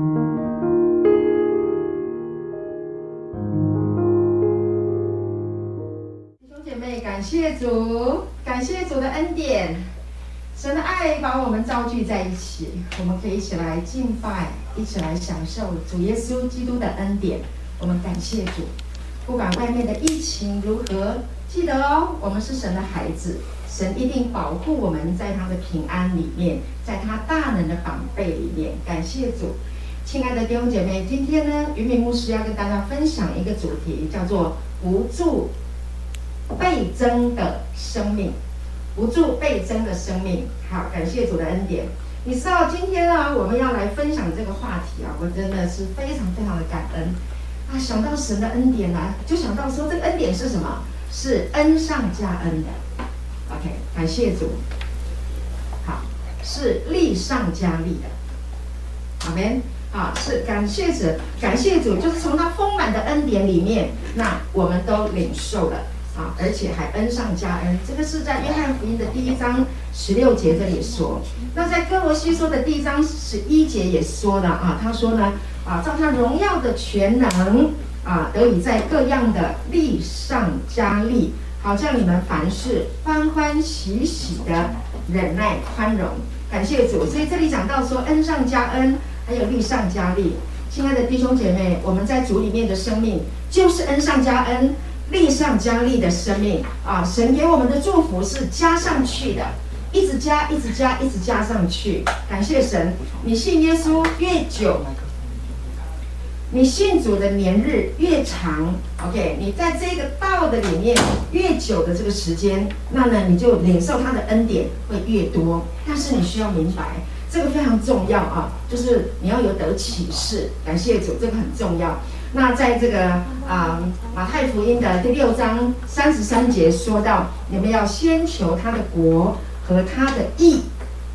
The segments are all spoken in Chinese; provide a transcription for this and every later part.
弟兄姐妹，感谢主，感谢主的恩典，神的爱把我们召聚在一起，我们可以一起来敬拜，一起来享受主耶稣基督的恩典。我们感谢主，不管外面的疫情如何，记得哦，我们是神的孩子，神一定保护我们在他的平安里面，在他大能的膀臂里面。感谢主，亲爱的弟兄姐妹，今天呢，云敏牧师要跟大家分享一个主题，叫做不住。倍增的生命，不住倍增的生命。好，感谢主的恩典。你知道今天呢，我们要来分享这个话题啊，我真的是非常非常的感恩啊！想到神的恩典呢，就想到说这个恩典是什么？是恩上加恩的。OK，感谢主。好，是力上加力的。阿们。啊，是感谢主，感谢主，就是从他丰满的恩典里面，那我们都领受了。啊，而且还恩上加恩，这个是在约翰福音的第一章十六节这里说。那在哥罗西书的第一章十一节也说了啊，他说呢，啊，照他荣耀的全能啊，得以在各样的力上加力，好叫你们凡事欢欢喜喜的忍耐宽容。感谢主，所以这里讲到说恩上加恩，还有利上加利。亲爱的弟兄姐妹，我们在主里面的生命就是恩上加恩。利上加利的生命啊！神给我们的祝福是加上去的，一直加，一直加，一直加上去。感谢神，你信耶稣越久，你信主的年日越长。OK，你在这个道的里面越久的这个时间，那呢你就领受他的恩典会越多。但是你需要明白，这个非常重要啊，就是你要有得启示。感谢主，这个很重要。那在这个啊马太福音的第六章三十三节说到，你们要先求他的国和他的义，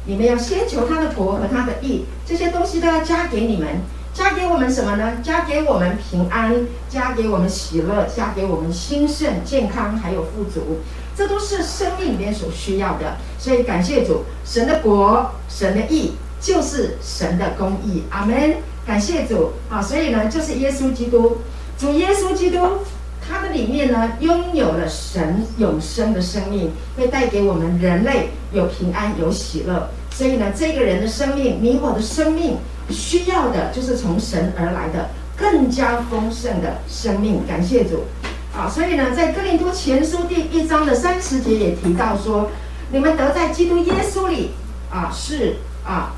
你们要先求他的国和他的义，这些东西都要加给你们，加给我们什么呢？加给我们平安，加给我们喜乐，加给我们兴盛、健康，还有富足，这都是生命里面所需要的。所以感谢主，神的国、神的义就是神的公义。阿门。感谢主啊！所以呢，就是耶稣基督，主耶稣基督，他的里面呢，拥有了神永生的生命，会带给我们人类有平安、有喜乐。所以呢，这个人的生命，你我的生命，需要的就是从神而来的更加丰盛的生命。感谢主啊！所以呢，在哥林多前书第一章的三十节也提到说，你们得在基督耶稣里啊，是啊。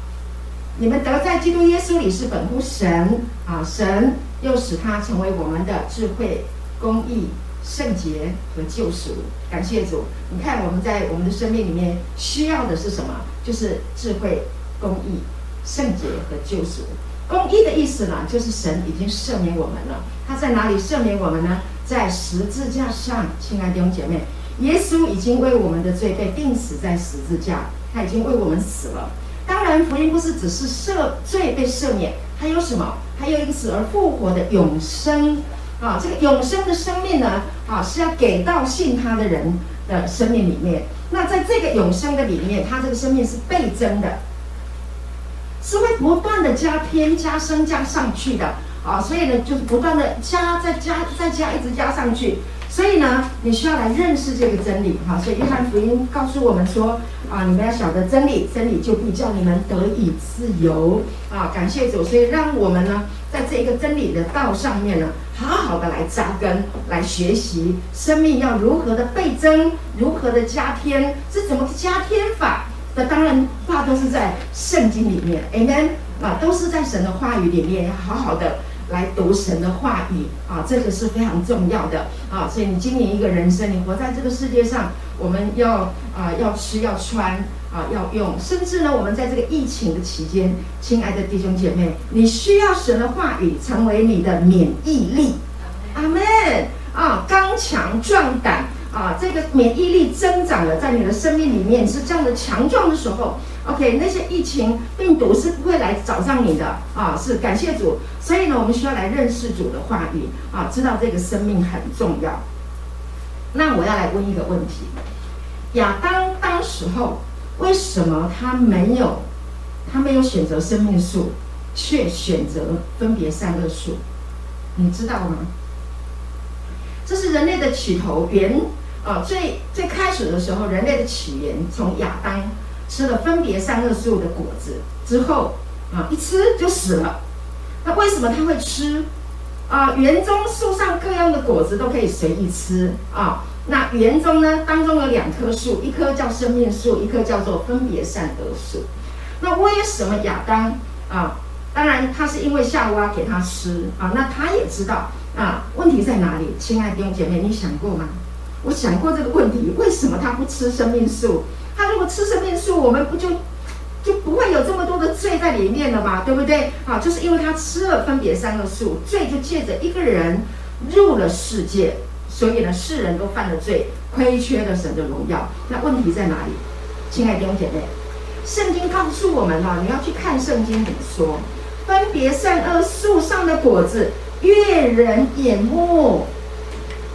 你们得在基督耶稣里是本乎神啊，神又使他成为我们的智慧、公义、圣洁和救赎。感谢主！你看我们在我们的生命里面需要的是什么？就是智慧、公义、圣洁和救赎。公义的意思呢，就是神已经赦免我们了。他在哪里赦免我们呢？在十字架上，亲爱的弟兄姐妹，耶稣已经为我们的罪被钉死在十字架，他已经为我们死了。当然，福音不是只是赦罪被赦免，还有什么？还有一个死而复活的永生啊！这个永生的生命呢，啊，是要给到信他的人的生命里面。那在这个永生的里面，他这个生命是倍增的，是会不断的加添、加深、加上去的啊！所以呢，就是不断的加、再加、再加，一直加上去。所以呢，你需要来认识这个真理哈。所以约翰福音告诉我们说啊，你们要晓得真理，真理就必叫你们得以自由啊。感谢主，所以让我们呢，在这一个真理的道上面呢，好好的来扎根，来学习生命要如何的倍增，如何的加添，是怎么加添法？那当然话都是在圣经里面，Amen 啊，都是在神的话语里面，要好好的。来读神的话语啊，这个是非常重要的啊。所以你经营一个人生，你活在这个世界上，我们要啊要吃要穿啊要用，甚至呢，我们在这个疫情的期间，亲爱的弟兄姐妹，你需要神的话语成为你的免疫力。阿门啊，刚强壮胆啊，这个免疫力增长了，在你的生命里面是这样的强壮的时候。OK，那些疫情病毒是不会来找上你的啊！是感谢主，所以呢，我们需要来认识主的话语啊，知道这个生命很重要。那我要来问一个问题：亚当当时候为什么他没有他没有选择生命树，却选择分别善恶树，你知道吗？这是人类的起头，原啊最最开始的时候，人类的起源从亚当吃了分别善恶树的果子之后啊，一吃就死了。那为什么他会吃？啊，园中树上各样的果子都可以随意吃啊。那园中呢，当中有两棵树，一棵叫生命树，一棵叫做分别善恶树。那为什么亚当啊？当然，他是因为夏娃给他吃啊。那他也知道。啊，问题在哪里？亲爱的弟兄姐妹，你想过吗？我想过这个问题，为什么他不吃生命树？他如果吃生命树，我们不就就不会有这么多的罪在里面了吗？对不对？啊，就是因为他吃了分别善恶树，罪就借着一个人入了世界，所以呢，世人都犯了罪，亏缺了神的荣耀。那问题在哪里？亲爱的弟兄姐妹，圣经告诉我们啊，你要去看圣经怎么说，分别善恶树上的果子。悦人眼目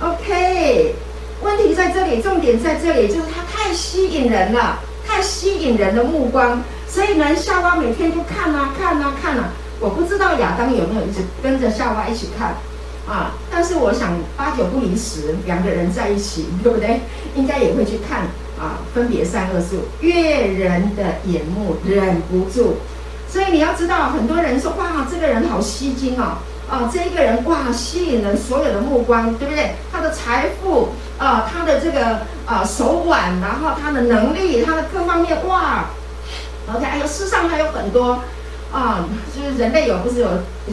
，OK。问题在这里，重点在这里，就是它太吸引人了，太吸引人的目光。所以呢，夏娃每天就看啊看啊看啊。我不知道亚当有没有一直跟着夏娃一起看啊？但是我想八九不离十，两个人在一起，对不对？应该也会去看啊，分别善恶树，悦人的眼目，忍不住。所以你要知道，很多人说哇，这个人好吸睛哦。啊，这一个人哇，吸引人所有的目光，对不对？他的财富，啊，他的这个啊手腕，然后他的能力，他的各方面哇，OK，还有世上还有很多啊，就是人类有不是有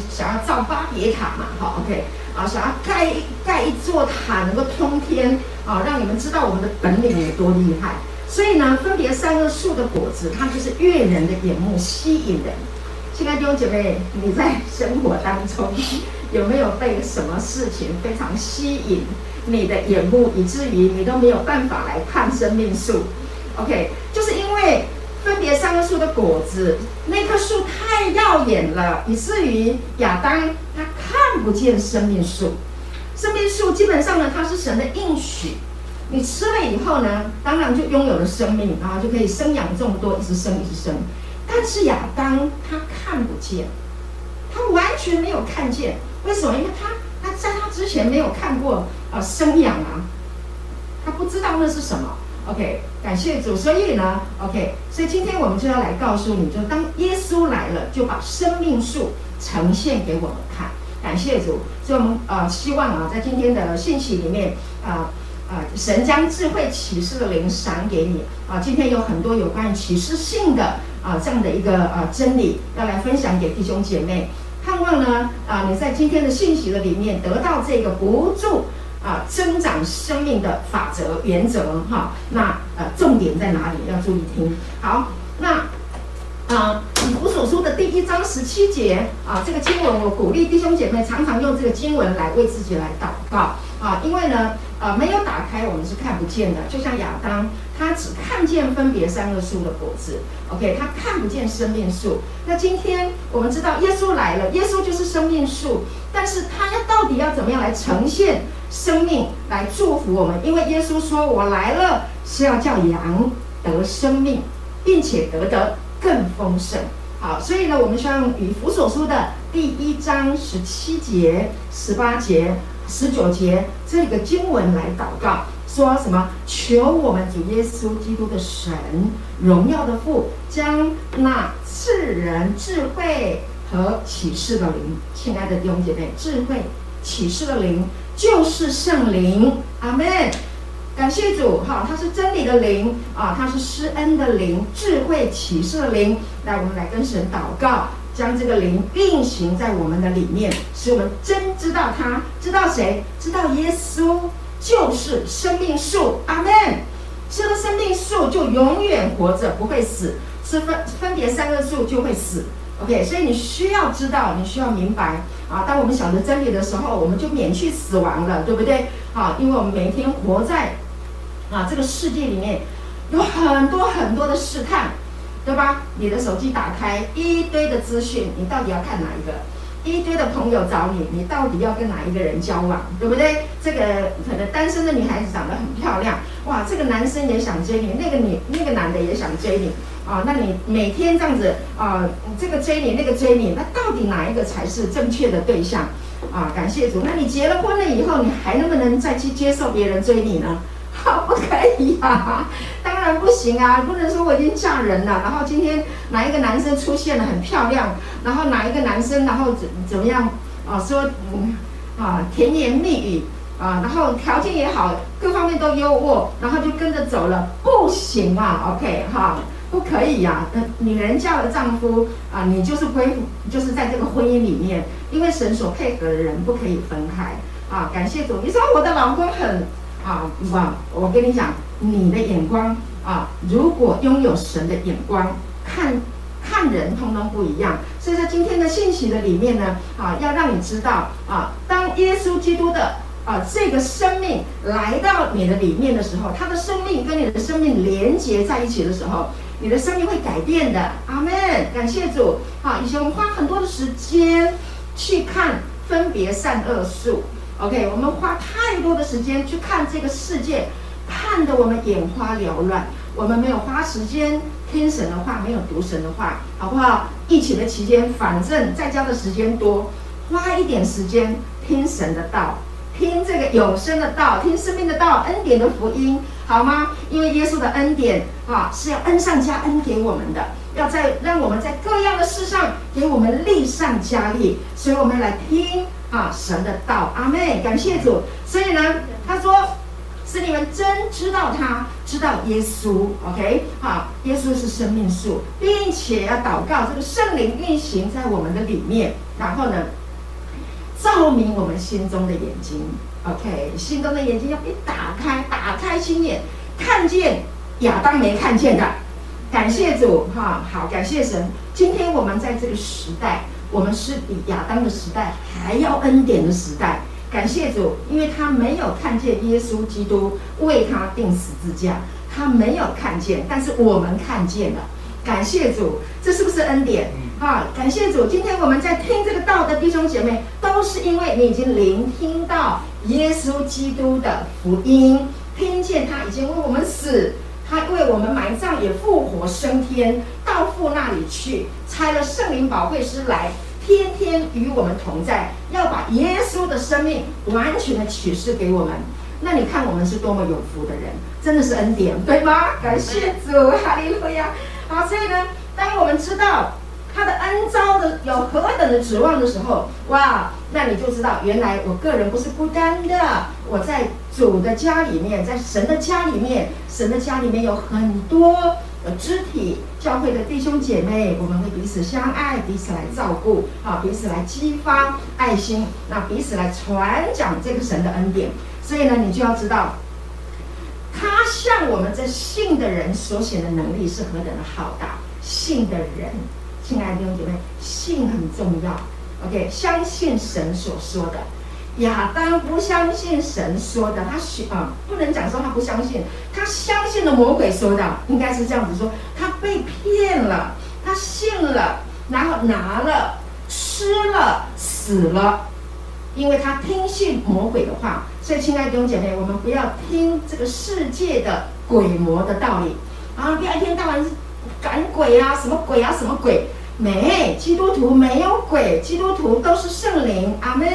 想要造巴别塔嘛？好，OK，啊，想要盖盖一座塔能够通天啊，让你们知道我们的本领有多厉害。所以呢，分别三个树的果子，它就是悦人的眼目，吸引人。亲爱的弟兄姐妹，你在生活当中有没有被什么事情非常吸引你的眼目，以至于你都没有办法来看生命树？OK，就是因为分别三个树的果子，那棵树太耀眼了，以至于亚当他看不见生命树。生命树基本上呢，它是神的应许，你吃了以后呢，当然就拥有了生命，然后就可以生养这么多，一直生，一直生。但是亚当他看不见，他完全没有看见。为什么？因为他他在他之前没有看过啊生养啊，他不知道那是什么。OK，感谢主。所以呢，OK，所以今天我们就要来告诉你，就当耶稣来了，就把生命树呈现给我们看。感谢主。所以我们、呃，希望啊，在今天的信息里面啊啊、神将智慧启示的灵赏给你啊。今天有很多有关于启示性的。啊，这样的一个啊真理要来分享给弟兄姐妹，盼望呢啊你在今天的信息的里面得到这个不住啊增长生命的法则原则哈。那呃重点在哪里？要注意听。好，那啊以弗所书的第一章十七节啊这个经文，我鼓励弟兄姐妹常常用这个经文来为自己来祷告啊，因为呢。啊、没有打开，我们是看不见的。就像亚当，他只看见分别善恶树的果子，OK，他看不见生命树。那今天我们知道耶稣来了，耶稣就是生命树，但是他要到底要怎么样来呈现生命，来祝福我们？因为耶稣说：“我来了是要叫羊得生命，并且得得更丰盛。”好，所以呢，我们需要用以弗所书的第一章十七节、十八节。十九节这个经文来祷告，说什么？求我们主耶稣基督的神荣耀的父，将那赐人智慧和启示的灵，亲爱的弟兄姐妹，智慧启示的灵就是圣灵，阿门。感谢主，哈，它是真理的灵啊，它是施恩的灵，智慧启示的灵。来，我们来跟神祷告。将这个灵运行在我们的里面，使我们真知道他，知道谁？知道耶稣就是生命树。阿门。吃了生命树就永远活着，不会死；吃分分别三个树就会死。OK，所以你需要知道，你需要明白啊。当我们晓得真理的时候，我们就免去死亡了，对不对？啊，因为我们每一天活在啊这个世界里面，有很多很多的试探。对吧？你的手机打开一堆的资讯，你到底要看哪一个？一堆的朋友找你，你到底要跟哪一个人交往，对不对？这个可能单身的女孩子长得很漂亮，哇，这个男生也想追你，那个女那个男的也想追你，啊，那你每天这样子啊，这个追你，那个追你，那到底哪一个才是正确的对象？啊，感谢主。那你结了婚了以后，你还能不能再去接受别人追你呢？好，不可以啊，当然不行啊，不能说我已经嫁人了，然后今天哪一个男生出现了很漂亮，然后哪一个男生然后怎怎么样啊？说嗯啊甜言蜜语啊，然后条件也好，各方面都优渥，然后就跟着走了，不行啊，OK 哈，不可以呀、啊。女人嫁了丈夫啊，你就是归，就是在这个婚姻里面，因为神所配合的人不可以分开啊。感谢主，你说我的老公很。啊，哇！我跟你讲，你的眼光啊，如果拥有神的眼光，看看人通通不一样。所以在今天的信息的里面呢，啊，要让你知道啊，当耶稣基督的啊这个生命来到你的里面的时候，他的生命跟你的生命连接在一起的时候，你的生命会改变的。阿门！感谢主。啊，以前我们花很多的时间去看分别善恶树。OK，我们花太多的时间去看这个世界，看得我们眼花缭乱。我们没有花时间听神的话，没有读神的话，好不好？疫情的期间，反正在家的时间多，花一点时间听神的道，听这个永生的道，听生命的道，恩典的福音，好吗？因为耶稣的恩典啊，是要恩上加恩给我们的，要在让我们在各样的事上给我们力上加力，所以我们来听。啊，神的道，阿妹，感谢主。所以呢，他说，是你们真知道他，知道耶稣，OK？好，耶稣是生命树，并且要祷告这个圣灵运行在我们的里面，然后呢，照明我们心中的眼睛，OK？心中的眼睛要被打开，打开心眼，看见亚当没看见的。感谢主，哈，好，感谢神。今天我们在这个时代。我们是比亚当的时代还要恩典的时代，感谢主，因为他没有看见耶稣基督为他定十字架，他没有看见，但是我们看见了，感谢主，这是不是恩典？啊，感谢主，今天我们在听这个道的弟兄姐妹，都是因为你已经聆听到耶稣基督的福音，听见他已经为我们死。他为我们埋葬，也复活升天，到父那里去，差了圣灵宝贵师来，天天与我们同在，要把耶稣的生命完全的启示给我们。那你看我们是多么有福的人，真的是恩典，对吗？感谢主，哈利路亚。好，所以呢，当我们知道。他的恩召的有何等的指望的时候，哇，那你就知道，原来我个人不是孤单的。我在主的家里面，在神的家里面，神的家里面有很多的肢体，教会的弟兄姐妹，我们会彼此相爱，彼此来照顾，啊，彼此来激发爱心，那彼此来传讲这个神的恩典。所以呢，你就要知道，他向我们这信的人所显的能力是何等的浩大，信的人。亲爱的弟兄姐妹，信很重要。OK，相信神所说的。亚当不相信神说的，他啊，不能讲说他不相信，他相信了魔鬼说的，应该是这样子说，他被骗了，他信了，然后拿了，吃了，死了，因为他听信魔鬼的话。所以，亲爱的弟兄姐妹，我们不要听这个世界的鬼魔的道理啊，不要一天到晚赶鬼啊，什么鬼啊，什么鬼。没，基督徒没有鬼，基督徒都是圣灵。阿门。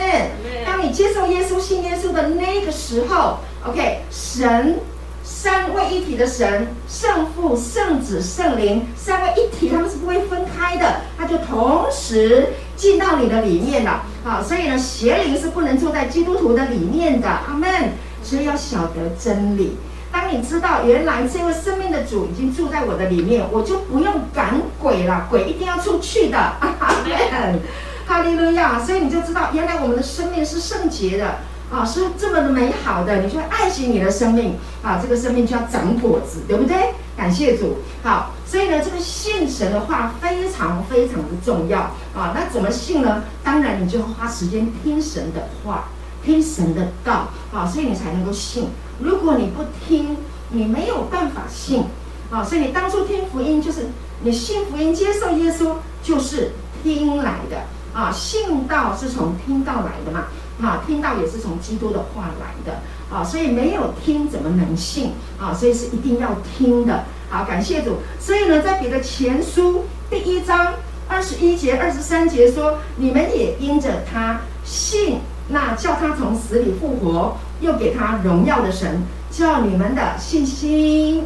当你接受耶稣、信耶稣的那个时候，OK，神三位一体的神，圣父、圣子、圣灵三位一体，他们是不会分开的，他就同时进到你的里面了。啊，所以呢，邪灵是不能住在基督徒的里面的。阿门。所以要晓得真理。当你知道原来这位生命的主已经住在我的里面，我就不用赶鬼了，鬼一定要出去的。哈利路亚。所以你就知道，原来我们的生命是圣洁的啊，是这么的美好的。你就会爱惜你的生命啊，这个生命就要长果子，对不对？感谢主。好，所以呢，这个信神的话非常非常的重要啊。那怎么信呢？当然，你就花时间听神的话，听神的道啊，所以你才能够信。如果你不听，你没有办法信啊！所以你当初听福音，就是你信福音、接受耶稣，就是听来的。啊，信道是从听道来的嘛，啊，听道也是从基督的话来的，啊，所以没有听怎么能信啊？所以是一定要听的。好，感谢主。所以呢，在彼得前书第一章二十一节、二十三节说：“你们也因着他信，那叫他从死里复活，又给他荣耀的神，叫你们的信心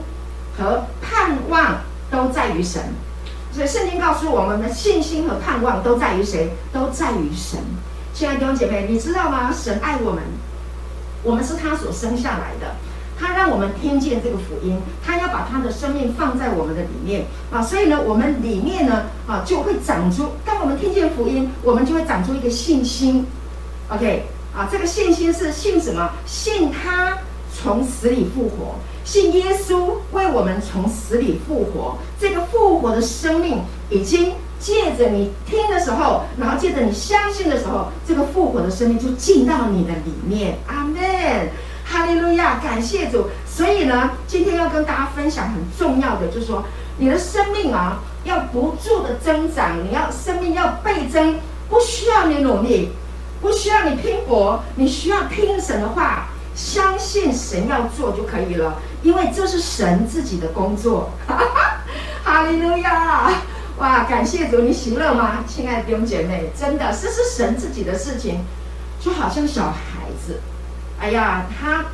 和盼望都在于神。”所以圣经告诉我们的信心和盼望都在于谁？都在于神。亲爱的弟兄姐妹，你知道吗？神爱我们，我们是他所生下来的。他让我们听见这个福音，他要把他的生命放在我们的里面啊，所以呢，我们里面呢啊就会长出。当我们听见福音，我们就会长出一个信心。OK 啊，这个信心是信什么？信他从死里复活，信耶稣为我们从死里复活。这个复活的生命已经借着你听的时候，然后借着你相信的时候，这个复活的生命就进到你的里面。阿门。哈利路亚，感谢主。所以呢，今天要跟大家分享很重要的，就是说，你的生命啊，要不住的增长，你要生命要倍增，不需要你努力，不需要你拼搏，你需要听神的话，相信神要做就可以了，因为这是神自己的工作。哈，利路亚，哇，感谢主，你喜乐吗，亲爱的弟兄姐妹？真的，这是神自己的事情，就好像小孩子。哎呀，他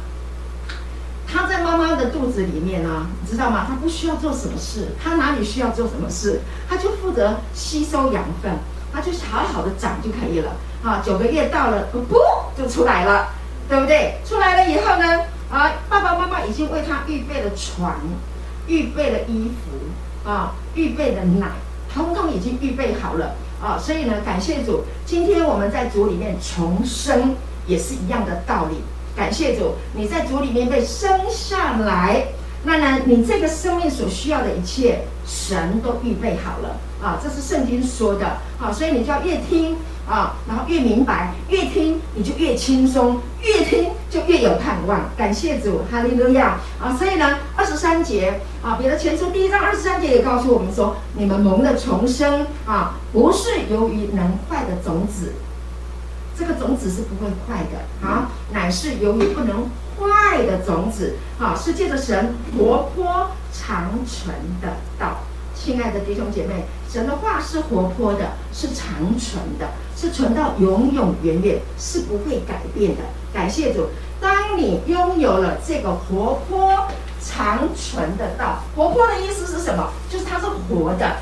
他在妈妈的肚子里面呢、啊，你知道吗？他不需要做什么事，他哪里需要做什么事，他就负责吸收养分，他就好好的长就可以了。啊，九个月到了，噗就出来了，对不对？出来了以后呢，啊，爸爸妈妈已经为他预备了床，预备了衣服，啊，预备了奶，通通已经预备好了。啊，所以呢，感谢主，今天我们在主里面重生，也是一样的道理。感谢主，你在主里面被生下来，那呢，你这个生命所需要的一切，神都预备好了啊！这是圣经说的啊，所以你就要越听啊，然后越明白，越听你就越轻松，越听就越有盼望。感谢主，哈利路亚啊！所以呢，二十三节啊，彼得前书第一章二十三节也告诉我们说，你们蒙的重生啊，不是由于能坏的种子。这个种子是不会坏的啊，乃是由于不能坏的种子啊，是借着神活泼长存的道。亲爱的弟兄姐妹，神的话是活泼的，是长存的，是存到永永远远，是不会改变的。感谢主，当你拥有了这个活泼长存的道，活泼的意思是什么？就是它是活的，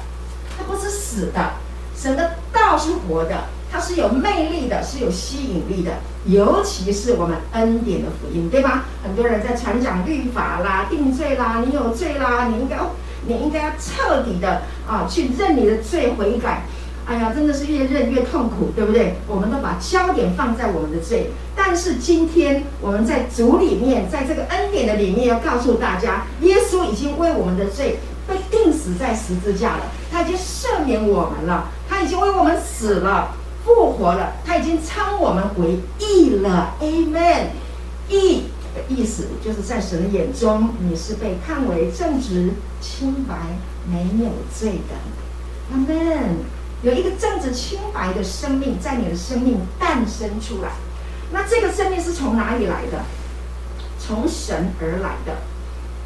它不是死的。神的道是活的。它是有魅力的，是有吸引力的，尤其是我们恩典的福音，对吧？很多人在传讲律法啦、定罪啦，你有罪啦，你应该，你应该要彻底的啊，去认你的罪悔改。哎呀，真的是越认越痛苦，对不对？我们都把焦点放在我们的罪，但是今天我们在主里面，在这个恩典的里面，要告诉大家，耶稣已经为我们的罪被钉死在十字架了，他已经赦免我们了，他已经为我们死了。复活了，他已经称我们为义了，Amen。义的意思就是在神的眼中，你是被看为正直、清白、没有罪的，Amen。有一个正直清白的生命在你的生命诞生出来，那这个生命是从哪里来的？从神而来的。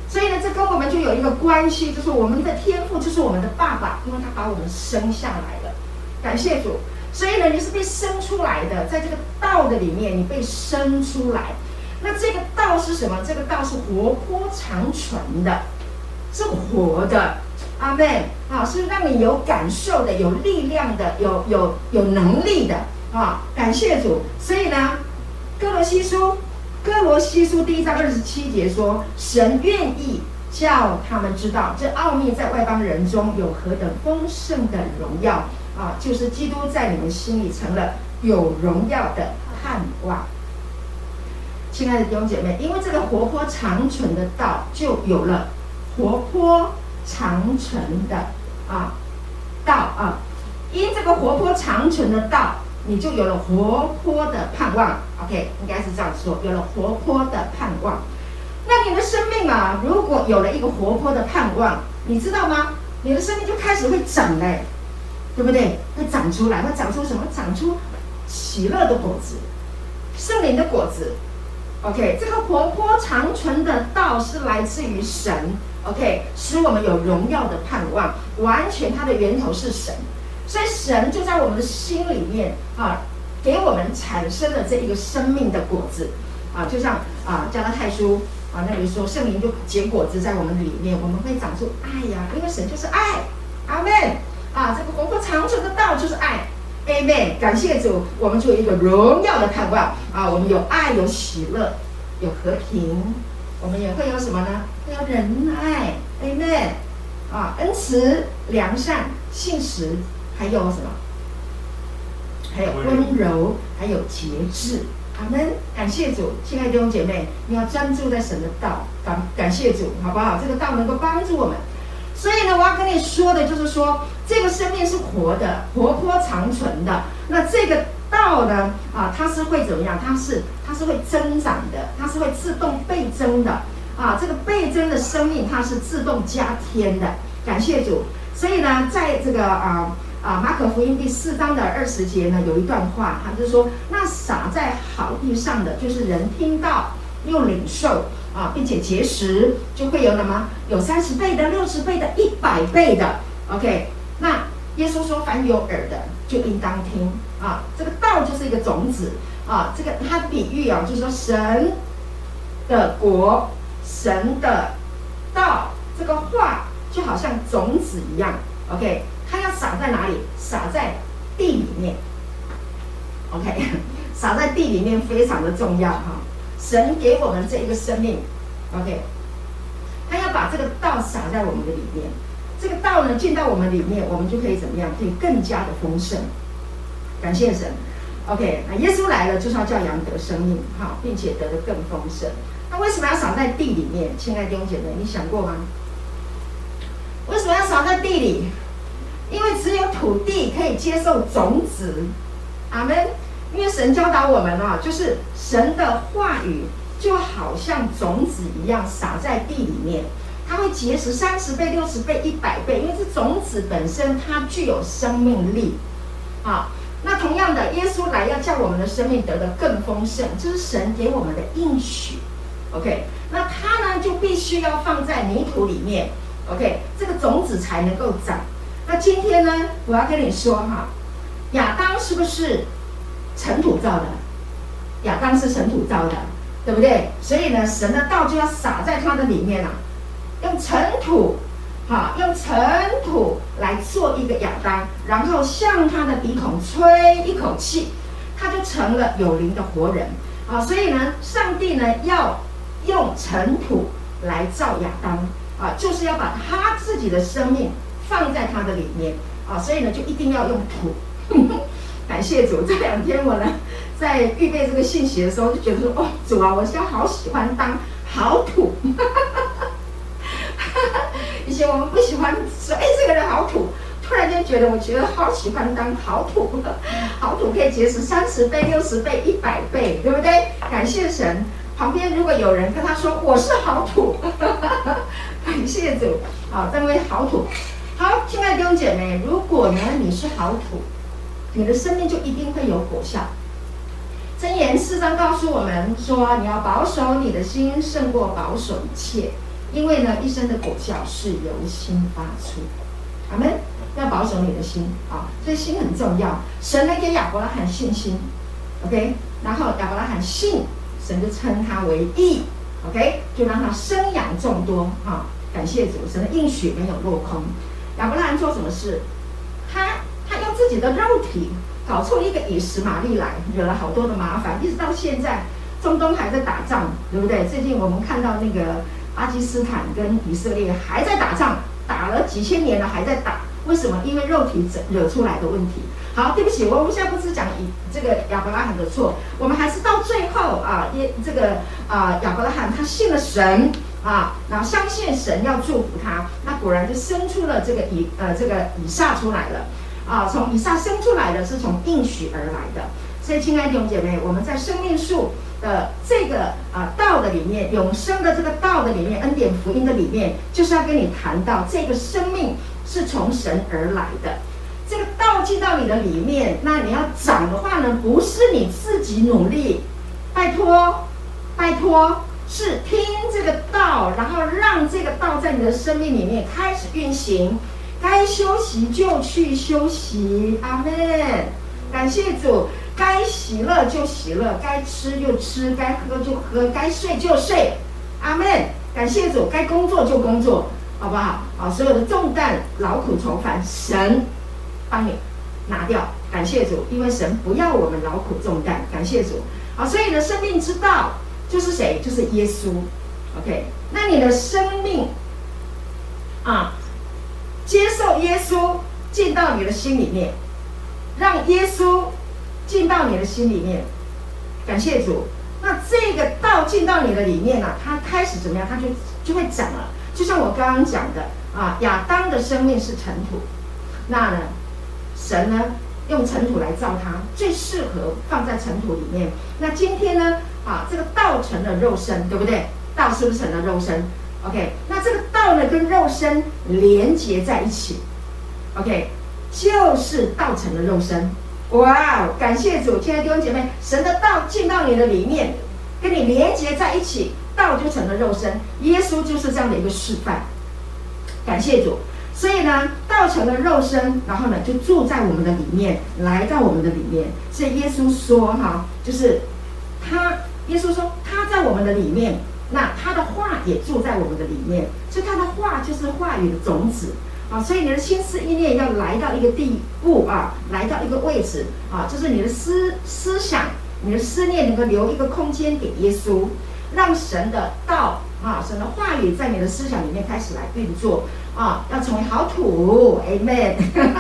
所以呢，这跟我们就有一个关系，就是我们的天赋就是我们的爸爸，因为他把我们生下来了。感谢主。所以呢，你是被生出来的，在这个道的里面，你被生出来。那这个道是什么？这个道是活泼长存的，是活的。阿门。啊，是让你有感受的，有力量的，有有有能力的。啊，感谢主。所以呢，哥罗西书，哥罗西书第一章二十七节说，神愿意叫他们知道，这奥秘在外邦人中有何等丰盛的荣耀。啊，就是基督在你们心里成了有荣耀的盼望。亲爱的弟兄姐妹，因为这个活泼长存的道，就有了活泼长存的啊道啊。因这个活泼长存的道，你就有了活泼的盼望。OK，应该是这样说，有了活泼的盼望。那你的生命啊，如果有了一个活泼的盼望，你知道吗？你的生命就开始会长嘞。对不对？会长出来，会长出什么？长出喜乐的果子，圣灵的果子。OK，这个活泼长存的道是来自于神。OK，使我们有荣耀的盼望，完全它的源头是神，所以神就在我们的心里面啊，给我们产生了这一个生命的果子啊，就像啊加拉太书啊那里说，圣灵就结果子在我们里面，我们会长出爱呀，因为神就是爱，阿门啊，这个活泼长存的道就是爱，阿门，感谢主，我们就有一个荣耀的盼望啊，我们有爱，有喜乐，有和平。我们也会有什么呢？会有仁爱，Amen，啊，恩慈、良善、信实，还有什么？还有温柔，还有节制。阿门。感谢主，亲爱的弟兄姐妹，你要专注在神的道。感感谢主，好不好？这个道能够帮助我们。所以呢，我要跟你说的就是说，这个生命是活的，活泼长存的。那这个。道呢？啊，它是会怎么样？它是它是会增长的，它是会自动倍增的啊！这个倍增的生命，它是自动加添的。感谢主。所以呢，在这个啊啊马可福音第四章的二十节呢，有一段话，他就说：那撒在好地上的，就是人听到又领受啊，并且结实，就会有什么？有三十倍的、六十倍的、一百倍的。OK，那耶稣说：凡有耳的，就应当听。啊，这个道就是一个种子啊，这个它比喻啊，就是说神的国、神的道，这个话就好像种子一样，OK，它要撒在哪里？撒在地里面，OK，撒在地里面非常的重要哈、神给我们这一个生命，OK，他要把这个道撒在我们的里面，这个道呢进到我们里面，我们就可以怎么样？可以更加的丰盛。感谢神，OK，那耶稣来了就是要叫羊得生命，哈，并且得的更丰盛。那为什么要撒在地里面？亲爱的弟兄姐妹，你想过吗？为什么要撒在地里？因为只有土地可以接受种子，阿门。因为神教导我们啊，就是神的话语就好像种子一样撒在地里面，它会结实三十倍、六十倍、一百倍，因为这种子本身它具有生命力，啊。那同样的，耶稣来要叫我们的生命得的更丰盛，这是神给我们的应许。OK，那它呢就必须要放在泥土里面。OK，这个种子才能够长。那今天呢，我要跟你说哈，亚当是不是尘土造的？亚当是尘土造的，对不对？所以呢，神的道就要撒在他的里面了，用尘土。好，用尘土来做一个亚当，然后向他的鼻孔吹一口气，他就成了有灵的活人。啊，所以呢，上帝呢要用尘土来造亚当，啊，就是要把他自己的生命放在他的里面。啊，所以呢就一定要用土。感谢主，这两天我呢在预备这个信息的时候，就觉得说，哦，主啊，我现在好喜欢当好土。以前我们不喜欢说，哎，这个人好土。突然间觉得，我觉得好喜欢当好土。好土可以结识三十倍、六十倍、一百倍，对不对？感谢神。旁边如果有人跟他说我是好土，感谢主。好，这位好土。好，亲爱的弟兄姐妹，如果呢你是好土，你的生命就一定会有果效。箴言四章告诉我们说，你要保守你的心，胜过保守一切。因为呢，一生的果效是由心发出。阿门。要保守你的心啊，所以心很重要。神来给亚伯拉罕信心，OK，然后亚伯拉罕信，神就称他为义，OK，就让他生养众多啊。感谢主，神的应许没有落空。亚伯拉罕做什么事？他自己的肉体搞出一个以实玛利来，惹了好多的麻烦，一直到现在，中东还在打仗，对不对？最近我们看到那个。巴基斯坦跟以色列还在打仗，打了几千年了，还在打。为什么？因为肉体惹出来的问题。好，对不起，我们现在不是讲以这个亚伯拉罕的错，我们还是到最后啊，耶这个啊亚伯拉罕他信了神啊，然后相信神要祝福他，那果然就生出了这个以呃这个以撒出来了啊。从以撒生出来的是从应许而来的。所以，亲爱的弟兄姐妹，我们在生命树的这个啊道的里面，永生的这个道的里面，恩典福音的里面，就是要跟你谈到这个生命是从神而来的。这个道进到你的里面，那你要长的话呢，不是你自己努力，拜托，拜托，是听这个道，然后让这个道在你的生命里面开始运行。该休息就去休息，阿门。感谢主，该喜乐就喜乐，该吃就吃，该喝就喝，该睡就睡，阿门。感谢主，该工作就工作，好不好？好，所有的重担、劳苦愁烦，神帮你拿掉。感谢主，因为神不要我们劳苦重担。感谢主，好，所以你的生命之道就是谁？就是耶稣。OK，那你的生命啊。接受耶稣进到你的心里面，让耶稣进到你的心里面。感谢主。那这个道进到你的里面呢、啊，它开始怎么样？它就就会长了。就像我刚刚讲的啊，亚当的生命是尘土，那呢，神呢用尘土来造他，最适合放在尘土里面。那今天呢啊，这个道成了肉身，对不对？道是不是成了肉身？OK，那这个道呢，跟肉身连接在一起，OK，就是道成了肉身。哇，感谢主，亲爱的弟兄姐妹，神的道进到你的里面，跟你连接在一起，道就成了肉身。耶稣就是这样的一个示范。感谢主，所以呢，道成了肉身，然后呢，就住在我们的里面，来到我们的里面。所以耶稣说哈，就是他，耶稣说他在我们的里面。那他的话也住在我们的里面，所以他的话就是话语的种子啊。所以你的心思意念要来到一个地步啊，来到一个位置啊，就是你的思思想、你的思念能够留一个空间给耶稣，让神的道啊、神的话语在你的思想里面开始来运作啊，要成为好土，Amen，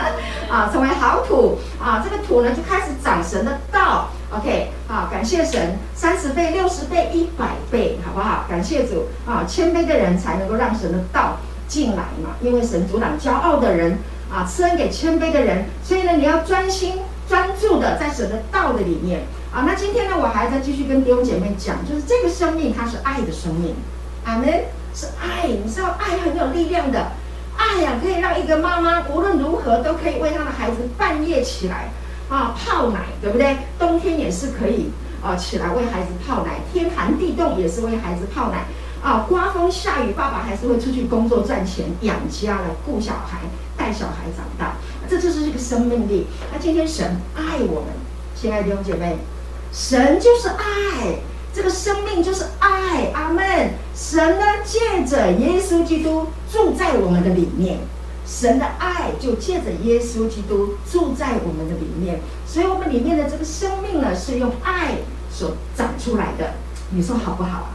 啊，成为好土啊，这个土呢就开始长神的道。OK，好，感谢神，三十倍、六十倍、一百倍，好不好？感谢主啊，谦卑的人才能够让神的道进来嘛，因为神阻挡骄傲的人啊，赐恩给谦卑的人。所以呢，你要专心专注的在神的道的里面啊。那今天呢，我还在继续跟弟兄姐妹讲，就是这个生命它是爱的生命，阿门，是爱。你知道爱很有力量的，爱呀、可以让一个妈妈无论如何都可以为她的孩子半夜起来。啊，泡奶对不对？冬天也是可以啊，起来为孩子泡奶，天寒地冻也是为孩子泡奶。啊，刮风下雨，爸爸还是会出去工作赚钱养家来顾小孩，带小孩长大。这就是这个生命力。那今天神爱我们，亲爱的弟兄姐妹，神就是爱，这个生命就是爱。阿门。神呢，借着耶稣基督住在我们的里面。神的爱就借着耶稣基督住在我们的里面，所以我们里面的这个生命呢，是用爱所长出来的。你说好不好啊？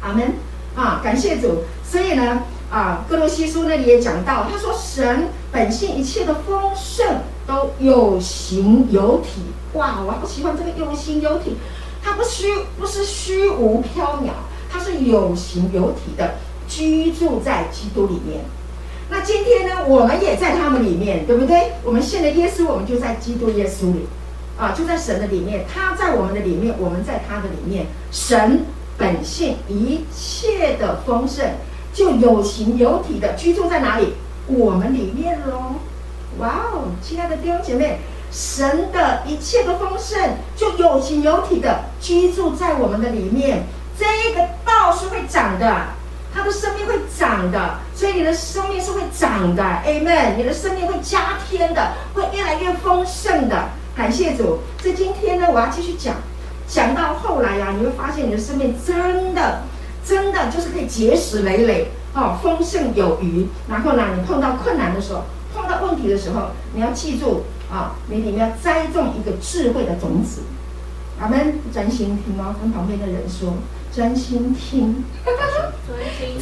阿门啊！感谢主。所以呢，啊，歌罗西书那里也讲到，他说神本性一切的丰盛都有形有体。哇，我好喜欢这个有形有体，它不虚，不是虚无缥缈，它是有形有体的居住在基督里面。那今天呢，我们也在他们里面，对不对？我们信了耶稣，我们就在基督耶稣里，啊，就在神的里面。他在我们的里面，我们在他的里面。神本性一切的丰盛，就有形有体的居住在哪里？我们里面喽。哇哦，亲爱的弟兄姐妹，神的一切的丰盛，就有形有体的居住在我们的里面。这个道是会长的。他的生命会长的，所以你的生命是会长的，Amen。你的生命会加添的，会越来越丰盛的。感谢主。所以今天呢，我要继续讲，讲到后来呀、啊，你会发现你的生命真的，真的就是可以结实累累，哦，丰盛有余。然后呢，你碰到困难的时候，碰到问题的时候，你要记住啊，你里面要栽种一个智慧的种子。阿门，专心听哦，跟旁边的人说。专心听，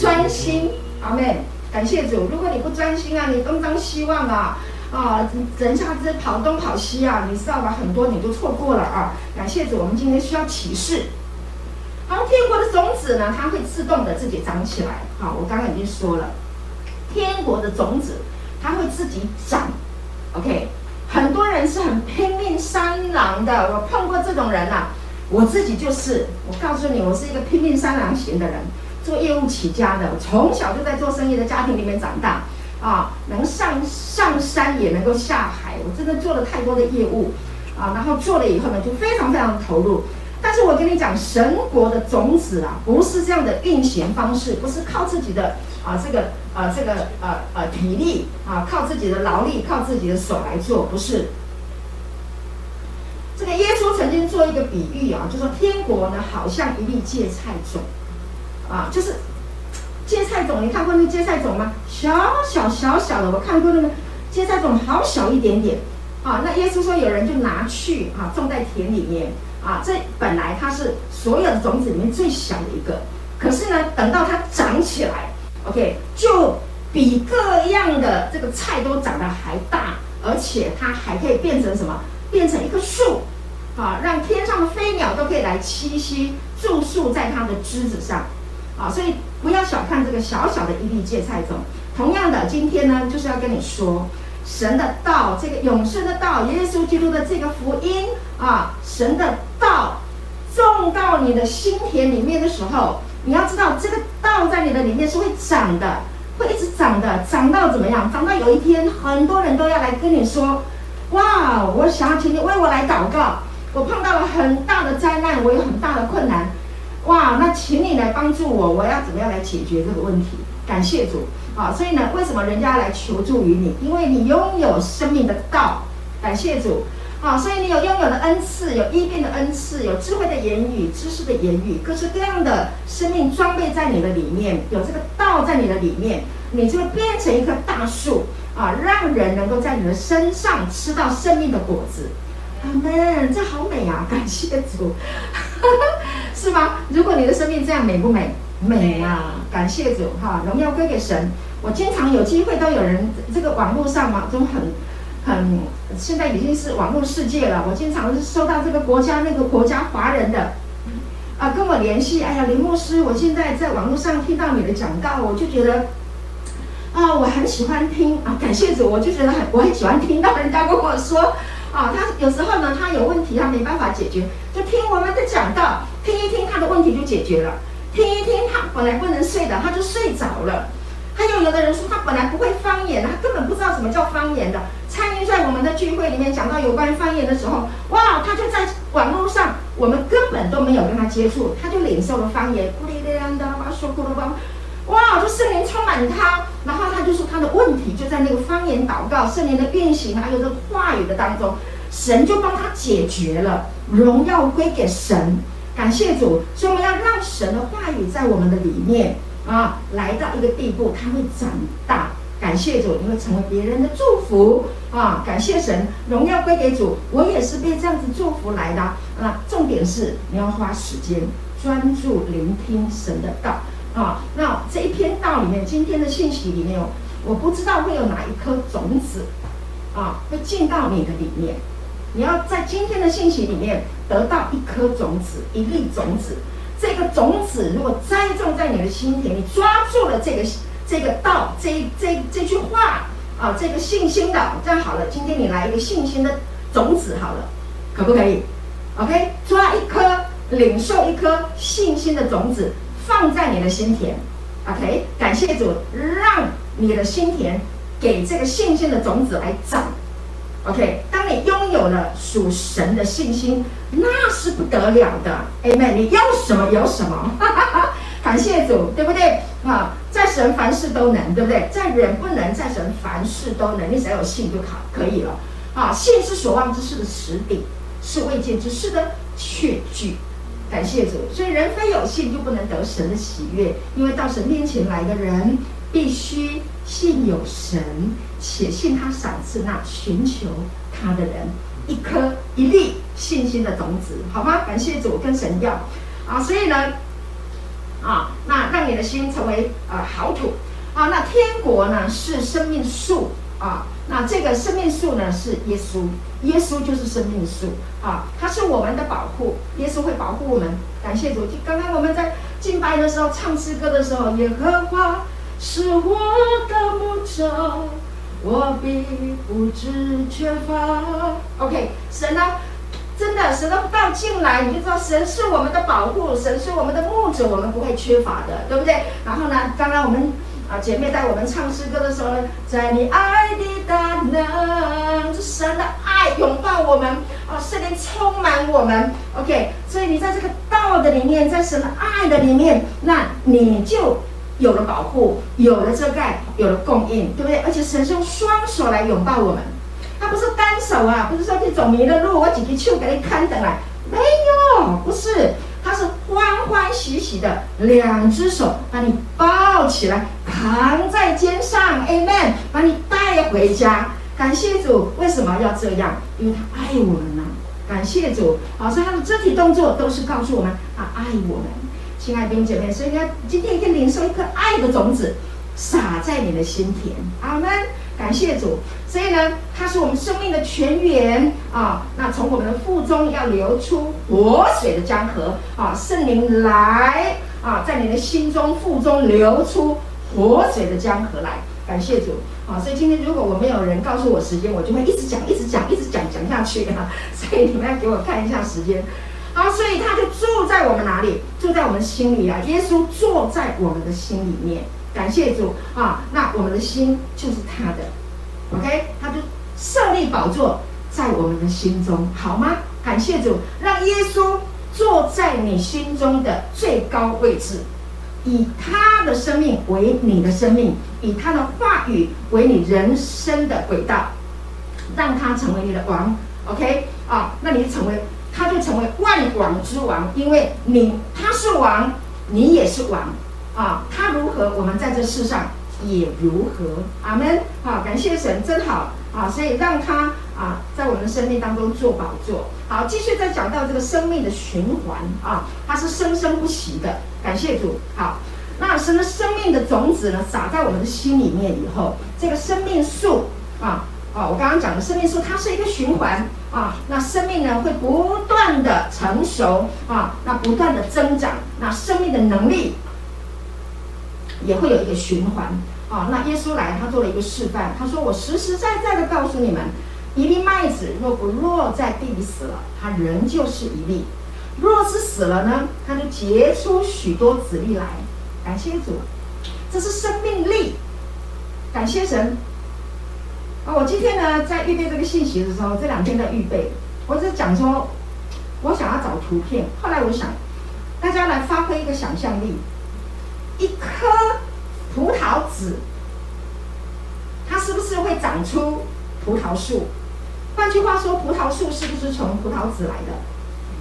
专心，阿妹。感谢主。如果你不专心啊，你东张西望啊，啊，人家在跑东跑西啊，你知道吧？很多你都错过了啊。感谢主，我们今天需要启示。好，天国的种子呢，它会自动的自己长起来。好，我刚刚已经说了，天国的种子它会自己长。OK，很多人是很拼命三郎的，我碰过这种人啊。我自己就是，我告诉你，我是一个拼命三郎型的人，做业务起家的，我从小就在做生意的家庭里面长大，啊，能上上山也能够下海。我真的做了太多的业务啊，然后做了以后呢，就非常非常的投入。但是我跟你讲，神国的种子啊，不是这样的运行方式，不是靠自己的啊这个呃这个呃呃体力啊，靠自己的劳力，靠自己的手来做，不是。这个耶稣曾经做一个比喻啊，就说天国呢，好像一粒芥菜种，啊，就是芥菜种，你看过那个芥菜种吗？小小小小的，我看过那个芥菜种，好小一点点，啊，那耶稣说有人就拿去啊，种在田里面，啊，这本来它是所有的种子里面最小的一个，可是呢，等到它长起来，OK，就比各样的这个菜都长得还大，而且它还可以变成什么？变成一棵树。啊，让天上的飞鸟都可以来栖息、住宿在它的枝子上，啊，所以不要小看这个小小的一粒芥菜种。同样的，今天呢，就是要跟你说，神的道，这个永生的道，耶稣基督的这个福音啊，神的道种到你的心田里面的时候，你要知道，这个道在你的里面是会长的，会一直长的，长到怎么样？长到有一天，很多人都要来跟你说，哇，我想要请你为我来祷告。我碰到了很大的灾难，我有很大的困难，哇！那请你来帮助我，我要怎么样来解决这个问题？感谢主啊！所以呢，为什么人家来求助于你？因为你拥有生命的道，感谢主啊！所以你有拥有的恩赐，有医病的恩赐，有智慧的言语、知识的言语，各式各样的生命装备在你的里面，有这个道在你的里面，你就会变成一棵大树啊，让人能够在你的身上吃到生命的果子。阿门，这好美啊！感谢主，是吗？如果你的生命这样美不美？美啊！感谢主哈，荣耀归给神。我经常有机会都有人，这个网络上嘛，都很很，现在已经是网络世界了。我经常是收到这个国家那个国家华人的啊跟我联系。哎呀，林牧师，我现在在网络上听到你的讲道，我就觉得啊，我很喜欢听啊。感谢主，我就觉得很我很喜欢听到人家跟我说。啊，他有时候呢，他有问题，他没办法解决，就听我们的讲道，听一听他的问题就解决了。听一听他本来不能睡的，他就睡着了。还有有的人说他本来不会方言，他根本不知道什么叫方言的。参与在我们的聚会里面讲到有关方言的时候，哇，他就在网络上，我们根本都没有跟他接触，他就领受了方言，咕哩哩的，把说咕噜吧。哇！就圣灵充满他，然后他就说他的问题就在那个方言祷告、圣灵的运行，还有这个话语的当中，神就帮他解决了。荣耀归给神，感谢主。所以我们要让神的话语在我们的里面啊，来到一个地步，它会长大。感谢主，你会成为别人的祝福啊！感谢神，荣耀归给主。我也是被这样子祝福来的。啊，重点是你要花时间专注聆听神的道。啊，那这一篇道里面，今天的信息里面，我不知道会有哪一颗种子，啊，会进到你的里面。你要在今天的信息里面得到一颗种子，一粒种子。这个种子如果栽种在你的心田，你抓住了这个这个道，这这这句话，啊，这个信心的，这样好了。今天你来一个信心的种子，好了，可不可以？OK，抓一颗，领受一颗信心的种子。放在你的心田，OK，感谢主，让你的心田给这个信心的种子来长，OK。当你拥有了属神的信心，那是不得了的，Amen。你要什么有什么，哈哈哈，感谢主，对不对？啊，在神凡事都能，对不对？在人不能，在神凡事都能。你只要有信就可可以了，啊，信是所望之事的实底，是未见之事的确据。感谢主，所以人非有信就不能得神的喜悦，因为到神面前来的人必须信有神，且信他赏赐那寻求他的人。一颗一粒信心的种子，好吗？感谢主，跟神要。啊，所以呢，啊，那让你的心成为呃好土。啊，那天国呢是生命树。啊。那这个生命树呢，是耶稣，耶稣就是生命树啊，他是我们的保护，耶稣会保护我们。感谢主，刚刚我们在敬拜的时候唱诗歌的时候，耶和华是我的牧者，我必不知缺乏。OK，神呢，真的神的道进来，你就知道神是我们的保护，神是我们的牧者，我们不会缺乏的，对不对？然后呢，刚刚我们。啊，姐妹带我们唱诗歌的时候呢，在你爱的大能，是神的爱拥抱我们，啊，圣灵充满我们。OK，所以你在这个道的里面，在神的爱的里面，那你就有了保护，有了遮盖，有了供应，对不对？而且神是用双手来拥抱我们，他不是单手啊，不是说你走迷了路，我几句手给你看等来，没有，不是。他是欢欢喜喜的，两只手把你抱起来，扛在肩上，Amen，把你带回家。感谢主，为什么要这样？因为他爱我们呐、啊。感谢主，好，所以他的肢体动作都是告诉我们，他爱我们。亲爱的弟兄姐妹，所以呢，今天可以领受一颗爱的种子，撒在你的心田。阿门。感谢主，所以呢，它是我们生命的泉源啊。那从我们的腹中要流出活水的江河啊，圣灵来啊，在你的心中、腹中流出活水的江河来。感谢主啊！所以今天如果我没有人告诉我时间，我就会一直讲、一直讲、一直讲讲下去啊。所以你们要给我看一下时间。好，所以他就住在我们哪里？住在我们心里啊！耶稣坐在我们的心里面。感谢主啊！那我们的心就是他的，OK？他就设立宝座在我们的心中，好吗？感谢主，让耶稣坐在你心中的最高位置，以他的生命为你的生命，以他的话语为你人生的轨道，让他成为你的王，OK？啊，那你成为，他就成为万王之王，因为你他是王，你也是王。啊，他如何，我们在这世上也如何。阿门。好，感谢神，真好啊！所以让他啊，在我们生命当中做宝座。好，继续再讲到这个生命的循环啊，它是生生不息的。感谢主。好，那神的生命的种子呢，撒在我们的心里面以后，这个生命树啊啊，我刚刚讲的生命树，它是一个循环啊。那生命呢，会不断的成熟啊，那不断的增长，那生命的能力。也会有一个循环啊。那耶稣来，他做了一个示范。他说：“我实实在在的告诉你们，一粒麦子若不落在地里死了，它仍旧是一粒；若是死了呢，它就结出许多子粒来。”感谢主，这是生命力。感谢神啊！我今天呢，在预备这个信息的时候，这两天在预备，我只讲说，我想要找图片。后来我想，大家来发挥一个想象力。一颗葡萄籽，它是不是会长出葡萄树？换句话说，葡萄树是不是从葡萄籽来的？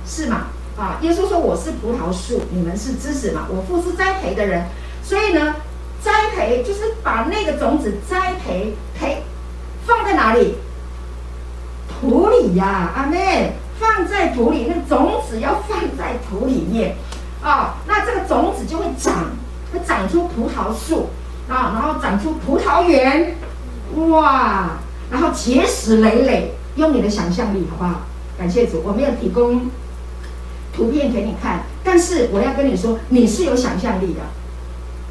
是吗？啊，耶稣说：“我是葡萄树，你们是枝子嘛。我父是栽培的人，所以呢，栽培就是把那个种子栽培培放在哪里？土里呀，阿妹，放在土里，那种子要放在土里面啊，那这个种子就会长。”会长出葡萄树啊，然后长出葡萄园，哇，然后结实累累。用你的想象力，好不好？感谢主，我没有提供图片给你看，但是我要跟你说，你是有想象力的。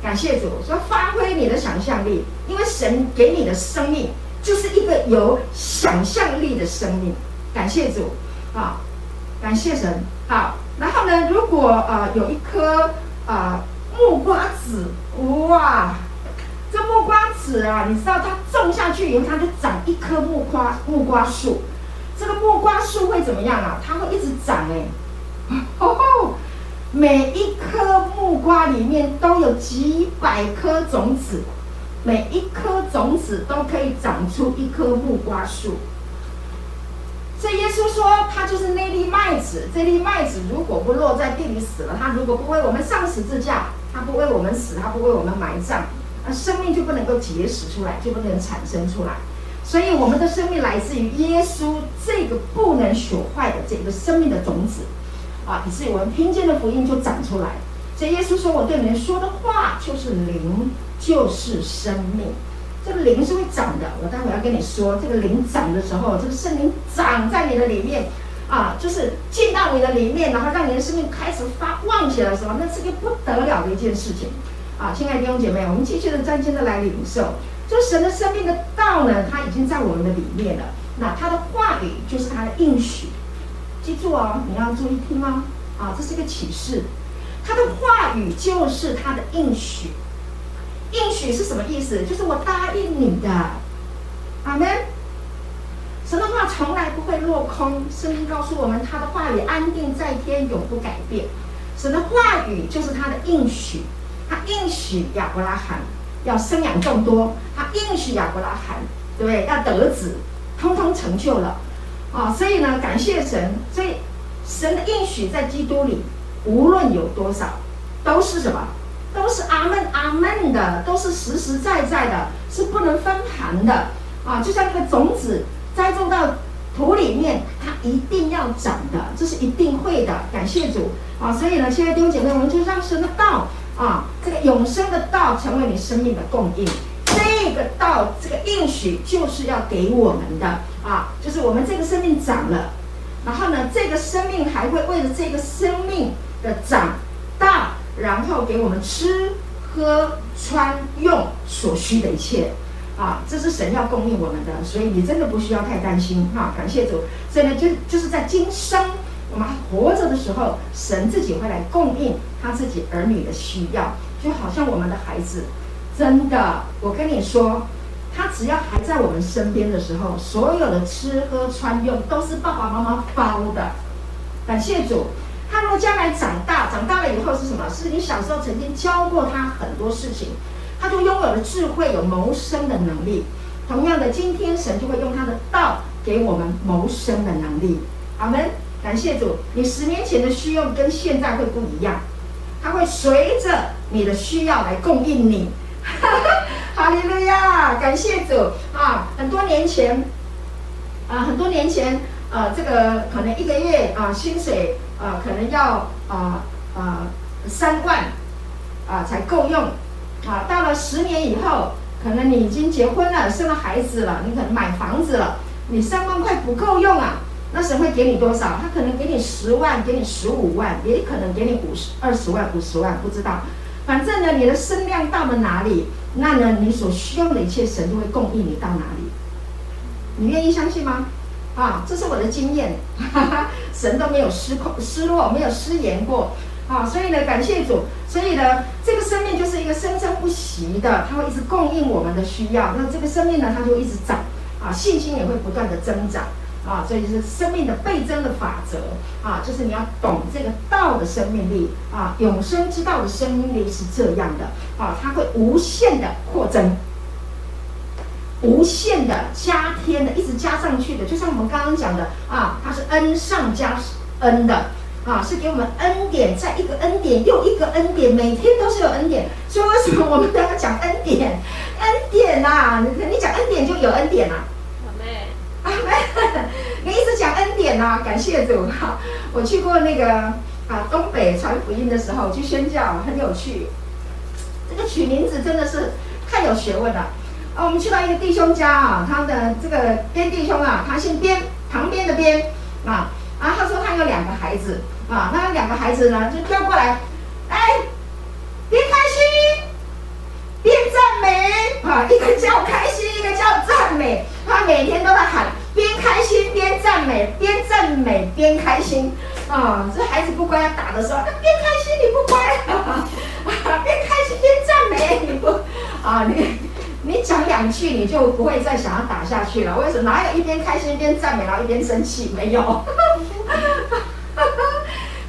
感谢主，说发挥你的想象力，因为神给你的生命就是一个有想象力的生命。感谢主，啊，感谢神。好，然后呢，如果呃有一颗啊。木瓜籽，哇！这木瓜籽啊，你知道它种下去以后，它就长一棵木瓜木瓜树。这个木瓜树会怎么样啊？它会一直长哎！哦吼！每一颗木瓜里面都有几百颗种子，每一颗种子都可以长出一棵木瓜树。所以耶稣说，他就是那粒麦子。这粒麦子如果不落在地里死了，它如果不为我们上十字架。他不为我们死，他不为我们埋葬，那生命就不能够结实出来，就不能产生出来。所以我们的生命来自于耶稣这个不能朽坏的这个生命的种子，啊，以至于我们听见的福音就长出来。所以耶稣说：“我对你们说的话就是灵，就是生命。这个灵是会长的。我待会要跟你说，这个灵长的时候，这个圣灵长在你的里面。”啊，就是进到你的里面，然后让你的生命开始发旺起来的时候，那是个不得了的一件事情。啊，亲爱的弟兄姐妹，我们继续的专心的来领受，就神的生命的道呢，它已经在我们的里面了。那他的话语就是他的应许，记住哦，你要注意听哦。啊，这是一个启示，他的话语就是他的应许。应许是什么意思？就是我答应你的，阿门。神的话从来不会落空，圣经告诉我们，他的话语安定在天，永不改变。神的话语就是他的应许，他应许亚伯拉罕要生养众多，他应许亚伯拉罕，对不对？要得子，通通成就了啊！所以呢，感谢神，所以神的应许在基督里，无论有多少，都是什么？都是阿门阿门的，都是实实在在的，是不能分盘的啊！就像那个种子。栽种到土里面，它一定要长的，这是一定会的。感谢主啊！所以呢，现在弟兄姐妹，我们就让神的道啊，这个永生的道成为你生命的供应。这个道，这个应许就是要给我们的啊，就是我们这个生命长了，然后呢，这个生命还会为了这个生命的长大，然后给我们吃喝穿用所需的一切。啊，这是神要供应我们的，所以你真的不需要太担心哈。感谢主，所以呢，就就是在今生我们活着的时候，神自己会来供应他自己儿女的需要，就好像我们的孩子，真的，我跟你说，他只要还在我们身边的时候，所有的吃喝穿用都是爸爸妈妈包的。感谢主，他如果将来长大，长大了以后是什么？是你小时候曾经教过他很多事情。他就拥有了智慧，有谋生的能力。同样的，今天神就会用他的道给我们谋生的能力。阿门。感谢主，你十年前的需要跟现在会不一样，他会随着你的需要来供应你。哈利路亚！感谢主啊！很多年前啊，很多年前啊，这个可能一个月啊薪水啊，可能要啊啊三万啊才够用。啊，到了十年以后，可能你已经结婚了，生了孩子了，你可能买房子了，你三万块不够用啊，那神会给你多少？他可能给你十万，给你十五万，也可能给你五十、二十万、五十万，不知道。反正呢，你的身量到了哪里，那呢，你所需要的一切，神就会供应你到哪里。你愿意相信吗？啊，这是我的经验，哈哈，神都没有失控、失落，没有失言过。啊，所以呢，感谢主，所以呢，这个生命就是一个生生不息的，它会一直供应我们的需要。那这个生命呢，它就一直长，啊，信心也会不断的增长，啊，所以是生命的倍增的法则，啊，就是你要懂这个道的生命力，啊，永生之道的生命力是这样的，啊，它会无限的扩增，无限的加添的，一直加上去的，就像我们刚刚讲的，啊，它是恩上加恩的。啊，是给我们恩典，在一个恩典又一个恩典，每天都是有恩典。所以为什么我们都要讲恩典？恩典呐、啊，你你讲恩典就有恩典呐、啊。阿妹，阿妹，你一直讲恩典呐、啊，感谢主哈。我去过那个啊东北传福音的时候去宣教，很有趣。这个取名字真的是太有学问了。啊，我们去到一个弟兄家啊，他的这个边弟兄啊，他姓边，旁边的边啊。啊，他说他有两个孩子啊，那两个孩子呢就叫过来，哎，边开心边赞美啊，一个叫开心，一个叫赞美，他每天都在喊边开心边赞美，边赞美边开心啊。这孩子不乖，打的时候，边开心你不乖，啊，边开心边赞美你不 啊你。你讲两句，你就不会再想要打下去了。为什么？哪有一边开心一边赞美，然后一边生气？没有。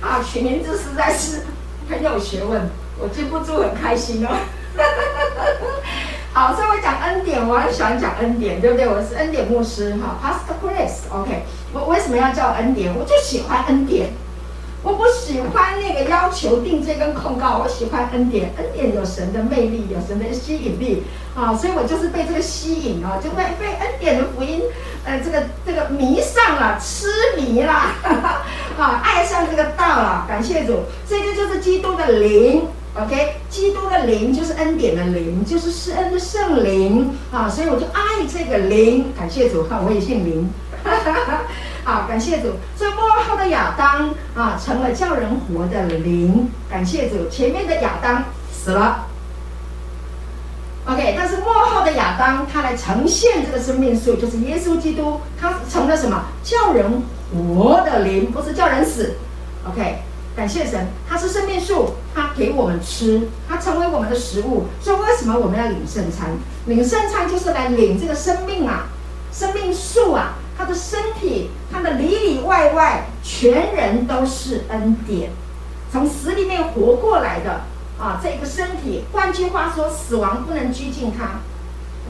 啊，取名字实在是很有学问，我记不住，很开心哦。好，所以我讲恩典，我很喜欢讲恩典，对不对？我是恩典牧师哈，Pastor Chris，OK。我为什么要叫恩典？我就喜欢恩典。我不喜欢那个要求定罪跟控告，我喜欢恩典。恩典有神的魅力，有神的吸引力啊，所以我就是被这个吸引啊，就被被恩典的福音，呃，这个这个迷上了，痴迷啦，啊，爱上这个道了。感谢主，这个就是基督的灵，OK，基督的灵就是恩典的灵，就是施恩的圣灵啊，所以我就爱这个灵。感谢主，哈，我也姓林。好，感谢主。所以末后的亚当啊，成了叫人活的灵。感谢主，前面的亚当死了。OK，但是末后的亚当，他来呈现这个生命树，就是耶稣基督，他成了什么？叫人活的灵，不是叫人死。OK，感谢神，他是生命树，他给我们吃，他成为我们的食物。所以为什么我们要领圣餐？领圣餐就是来领这个生命啊，生命树啊，他的身体，他的里里外外，全人都是恩典，从死里面活过来的啊，这个身体。换句话说，死亡不能拘禁他。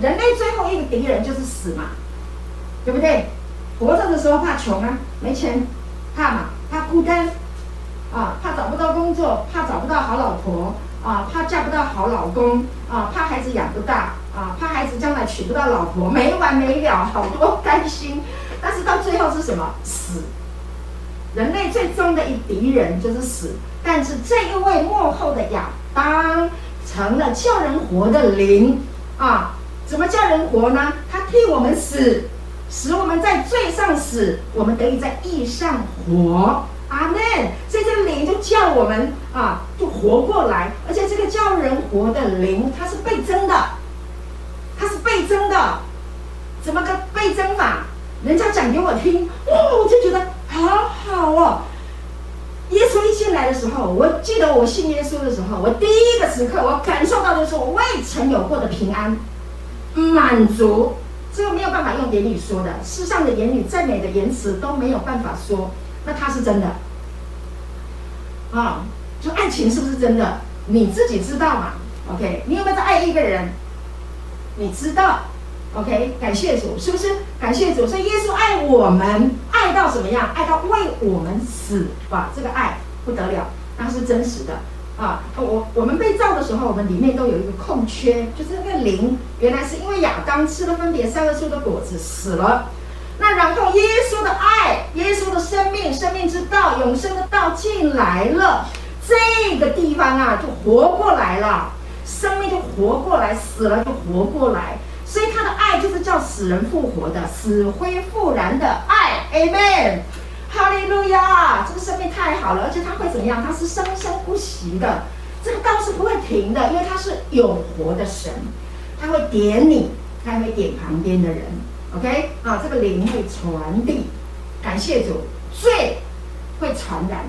人类最后一个敌人就是死嘛，对不对？活着的时候怕穷啊，没钱，怕嘛，怕孤单，啊，怕找不到工作，怕找不到好老婆，啊，怕嫁不到好老公，啊，怕孩子养不大，啊，怕孩子将来娶不到老婆，没完没了，好多担心。但是到最后是什么？死。人类最终的一敌人就是死。但是这一位幕后的亚当，成了叫人活的灵，啊。怎么叫人活呢？他替我们死，使我们在罪上死，我们得以在义上活。阿门。这个灵就叫我们啊，就活过来。而且这个叫人活的灵，它是倍增的，它是倍增的。怎么个倍增法？人家讲给我听，哦，我就觉得好好哦。耶稣一进来的时候，我记得我信耶稣的时候，我第一个时刻，我感受到的是我未曾有过的平安。满足，这个没有办法用言语说的。世上的言语再美的言辞都没有办法说，那它是真的。啊，就爱情是不是真的？你自己知道嘛？OK，你有没有在爱一个人？你知道？OK，感谢主，是不是？感谢主，所以耶稣爱我们，爱到什么样？爱到为我们死吧，这个爱不得了，那是真实的。啊，我我们被造的时候，我们里面都有一个空缺，就是那个灵，原来是因为亚当吃了分别善恶树的果子死了。那然后耶稣的爱，耶稣的生命，生命之道，永生的道进来了，这个地方啊就活过来了，生命就活过来，死了就活过来。所以他的爱就是叫死人复活的，死灰复燃的爱，Amen。哈利路亚！这个生命太好了，而且它会怎么样？它是生生不息的，这个道是不会停的，因为它是永活的神，它会点你，它会点旁边的人。OK 啊，这个灵会传递。感谢主，罪会传染，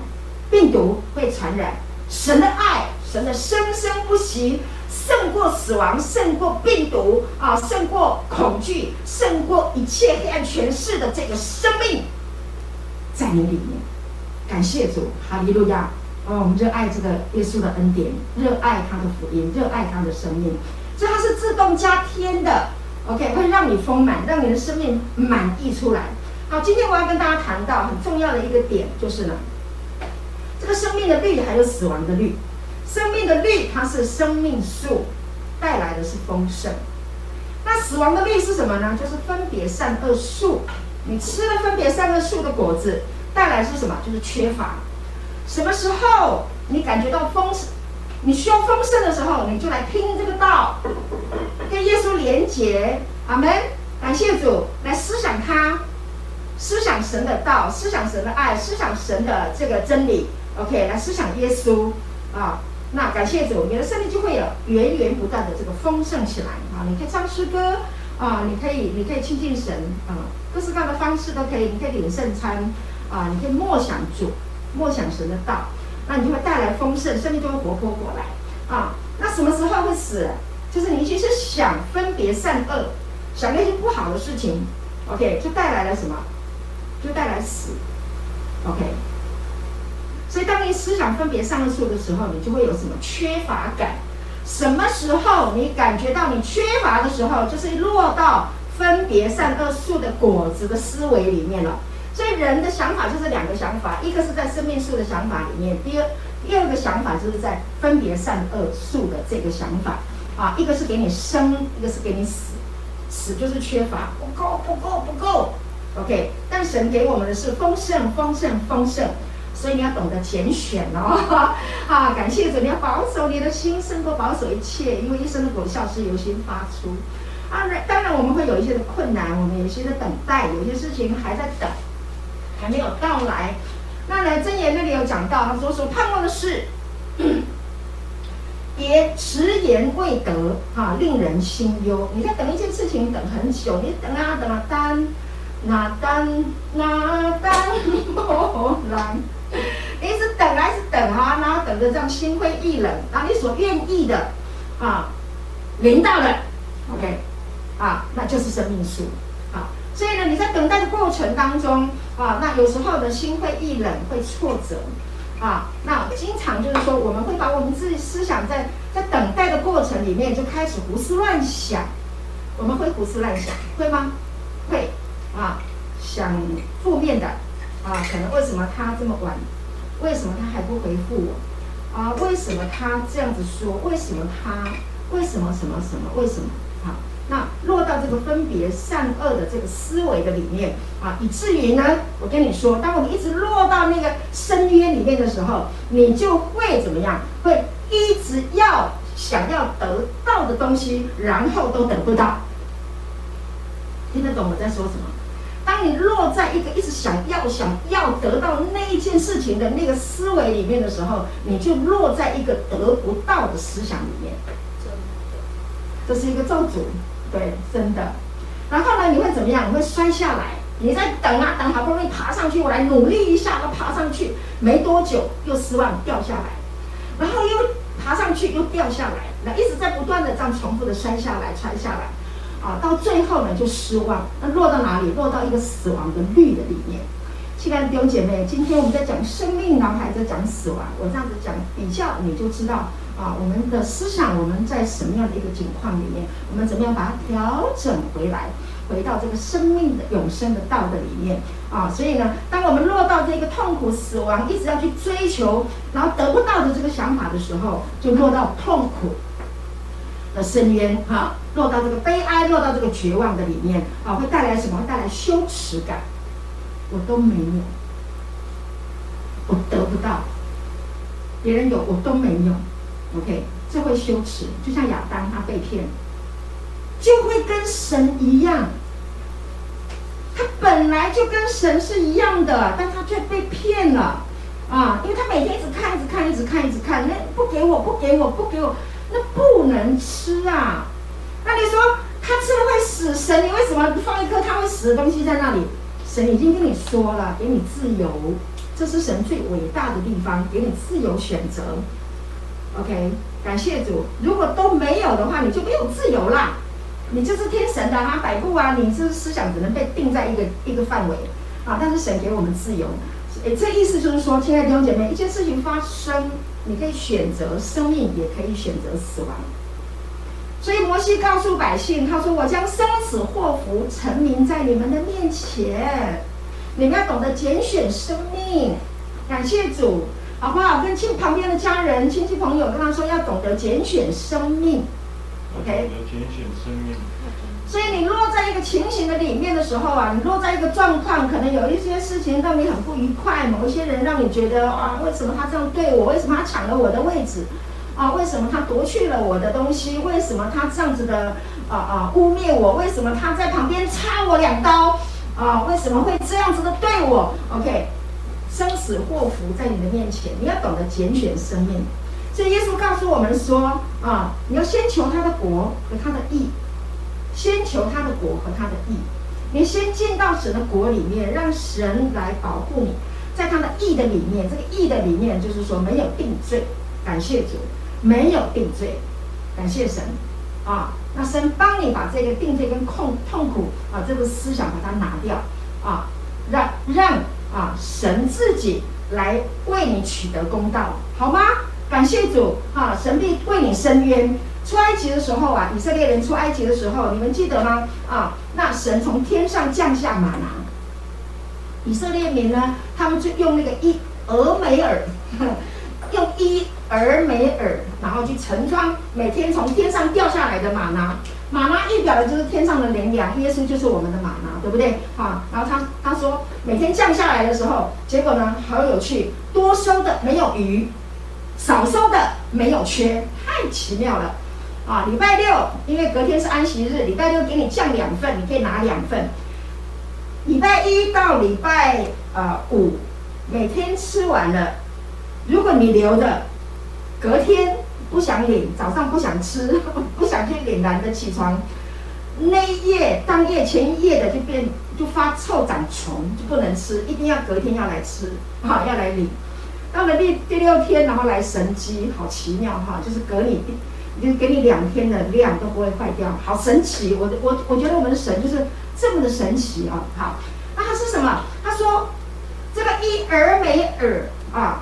病毒会传染，神的爱，神的生生不息，胜过死亡，胜过病毒啊，胜过恐惧，胜过一切黑暗权势的这个生命。在你里面，感谢主，哈利路亚！哦，我们热爱这个耶稣的恩典，热爱他的福音，热爱他的生命，所以它是自动加添的。OK，会让你丰满，让你的生命满溢出来。好，今天我要跟大家谈到很重要的一个点，就是呢，这个生命的律还有死亡的律。生命的律它是生命树带来的是丰盛，那死亡的律是什么呢？就是分别善恶树。你吃了分别善恶树的果子，带来是什么？就是缺乏。什么时候你感觉到丰盛，你需要丰盛的时候，你就来听这个道，跟耶稣连结。阿门。感谢主，来思想他，思想神的道，思想神的爱，思想神的这个真理。OK，来思想耶稣啊。那感谢主，你的生命就会有源源不断的这个丰盛起来啊。你可以唱诗歌。啊，你可以，你可以亲近神啊，各式各样的方式都可以。你可以领圣餐啊，你可以默想主，默想神的道，那你就会带来丰盛，生命就会活泼过来啊。那什么时候会死？就是你其实想分别善恶，想那些不好的事情，OK，就带来了什么？就带来死，OK。所以当你思想分别善恶树的时候，你就会有什么缺乏感。什么时候你感觉到你缺乏的时候，就是落到分别善恶树的果子的思维里面了。所以人的想法就是两个想法，一个是在生命树的想法里面，第二第二个想法就是在分别善恶树的这个想法啊，一个是给你生，一个是给你死，死就是缺乏，不够不够不够，OK。但神给我们的是丰盛丰盛丰盛。所以你要懂得拣选哦，啊，感谢主，你要保守你的心，胜过保守一切，因为一生的果效是由心发出。啊，当然我们会有一些的困难，我们有一些的等待，有些事情还在等，还没有到来。那呢，真言那里有讲到，他说所盼望的事，别迟延未得，啊，令人心忧。你在等一件事情，等很久，你等啊等啊，单那单那单 不来。一直等，还是等啊，然后等着这样心灰意冷，然后你所愿意的啊，临到了，OK，啊，那就是生命树啊。所以呢，你在等待的过程当中啊，那有时候呢，心灰意冷，会挫折啊。那经常就是说，我们会把我们自己思想在在等待的过程里面就开始胡思乱想。我们会胡思乱想，会吗？会啊，想负面的啊，可能为什么他这么晚？为什么他还不回复我？啊，为什么他这样子说？为什么他？为什么什么什么？为什么？好。那落到这个分别善恶的这个思维的里面啊，以至于呢，我跟你说，当我们一直落到那个深渊里面的时候，你就会怎么样？会一直要想要得到的东西，然后都得不到。听得懂我在说什么？当你落在一个一直想要想要得到那一件事情的那个思维里面的时候，你就落在一个得不到的思想里面。这是一个咒诅。对，真的。然后呢，你会怎么样？你会摔下来。你在等啊等，好不容易爬上去，我来努力一下，要爬上去，没多久又失望掉下来，然后又爬上去又掉下来，那一直在不断的这样重复的摔下来，摔下来，啊，到最后呢就失望。那落到哪里？落到一个死亡的律的里面。亲爱的弟兄姐妹，今天我们在讲生命，然后还在讲死亡。我这样子讲比较，你就知道。啊，我们的思想，我们在什么样的一个境况里面？我们怎么样把它调整回来，回到这个生命的永生的道的里面？啊，所以呢，当我们落到这个痛苦、死亡，一直要去追求，然后得不到的这个想法的时候，就落到痛苦的深渊，哈、落到这个悲哀，落到这个绝望的里面，啊，会带来什么？会带来羞耻感。我都没有，我得不到，别人有，我都没有。OK，这会羞耻，就像亚当他被骗，就会跟神一样。他本来就跟神是一样的，但他却被骗了啊！因为他每天一直看，一直看，一直看，一直看，那不给我，不给我，不给我，那不能吃啊！那你说他吃了会死，神你为什么放一颗他会死的东西在那里？神已经跟你说了，给你自由，这是神最伟大的地方，给你自由选择。OK，感谢主。如果都没有的话，你就没有自由啦。你就是天神的啊，摆布啊，你这思想只能被定在一个一个范围啊。但是神给我们自由，诶，这意思就是说，亲爱的弟兄姐妹，一件事情发生，你可以选择生命，也可以选择死亡。所以摩西告诉百姓，他说：“我将生死祸福陈明在你们的面前，你们要懂得拣选生命。”感谢主。好不好？跟亲旁边的家人、亲戚朋友跟他说，要懂得拣选生命，OK？所以你落在一个情形的里面的时候啊，你落在一个状况，可能有一些事情让你很不愉快，某一些人让你觉得啊，为什么他这样对我？为什么他抢了我的位置？啊，为什么他夺去了我的东西？为什么他这样子的啊啊污蔑我？为什么他在旁边插我两刀？啊，为什么会这样子的对我？OK？生死祸福在你的面前，你要懂得拣选生命。所以耶稣告诉我们说：啊，你要先求他的国和他的义，先求他的国和他的义。你先进到神的国里面，让神来保护你，在他的义的里面。这个义的里面就是说没有定罪，感谢主，没有定罪，感谢神。啊，那神帮你把这个定罪跟痛痛苦啊这个思想把它拿掉啊，让让。啊，神自己来为你取得公道，好吗？感谢主，哈、啊，神必为你伸冤。出埃及的时候啊，以色列人出埃及的时候，你们记得吗？啊，那神从天上降下吗哪，以色列民呢，他们就用那个一俄梅尔，用一俄梅尔，然后去盛装每天从天上掉下来的吗哪。吗哪预表的就是天上的灵粮，耶稣就是我们的吗哪，对不对？啊，然后他他说每天降下来的时候，结果呢，好有趣，多收的没有鱼，少收的没有缺，太奇妙了啊！礼拜六因为隔天是安息日，礼拜六给你降两份，你可以拿两份。礼拜一到礼拜呃五，每天吃完了，如果你留的，隔天。不想领，早上不想吃，不想去领，懒得起床。那一夜当夜前一夜的就变就发臭长虫，就不能吃，一定要隔天要来吃，好要来领。到了第第六天，然后来神迹，好奇妙哈，就是隔你，就是给你两天的量都不会坏掉，好神奇。我我我觉得我们的神就是这么的神奇啊。好，那他是什么？他说这个伊俄美尔啊，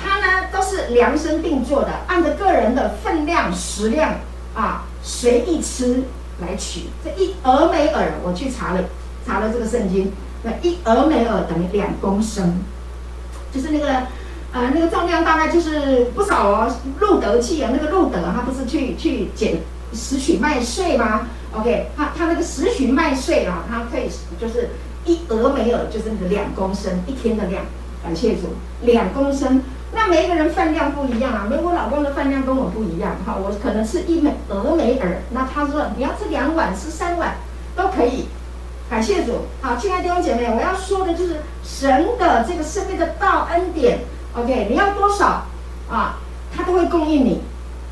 它呢都是量身定做的，按照个人的分量食量啊随意吃来取。这一俄美尔，我去查了查了这个圣经，那一俄美尔等于两公升。就是那个，呃，那个重量大概就是不少哦。路德记啊，那个路德他不是去去捡拾取麦穗吗？OK，他他那个拾取麦穗啊，他可以就是一俄美尔，就是那个两公升一天的量。感谢主，两公升。那每一个人饭量不一样啊，没有我老公的饭量跟我不一样哈，我可能吃一美俄美尔，那他说你要吃两碗，吃三碗都可以。感谢主，好，亲爱的弟兄姐妹，我要说的就是神的这个生命的道恩典，OK，你要多少？啊，他都会供应你，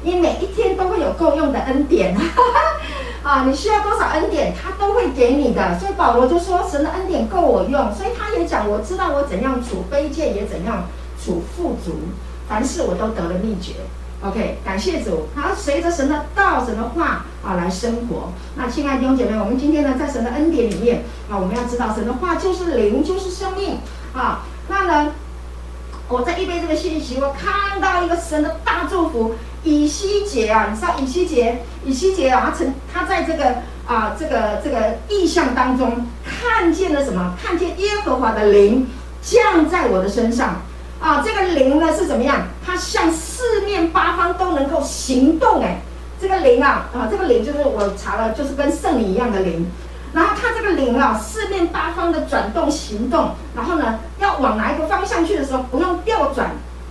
你每一天都会有够用的恩典，哈哈，啊，你需要多少恩典，他都会给你的。所以保罗就说，神的恩典够我用，所以他也讲，我知道我怎样处卑贱，也怎样处富足，凡事我都得了秘诀。OK，感谢主，好，随着神的道、神的话啊来生活。那亲爱的弟兄姐妹，我们今天呢，在神的恩典里面啊，我们要知道神的话就是灵，就是生命啊。那呢，我在预备这个信息，我看到一个神的大祝福。以西结啊，你知道以西结，以西结啊，他曾他在这个啊这个这个意象当中看见了什么？看见耶和华的灵降在我的身上。啊，这个灵呢是怎么样？它向四面八方都能够行动哎，这个灵啊啊，这个灵就是我查了，就是跟圣灵一样的灵。然后它这个灵啊，四面八方的转动行动，然后呢，要往哪一个方向去的时候，不用调转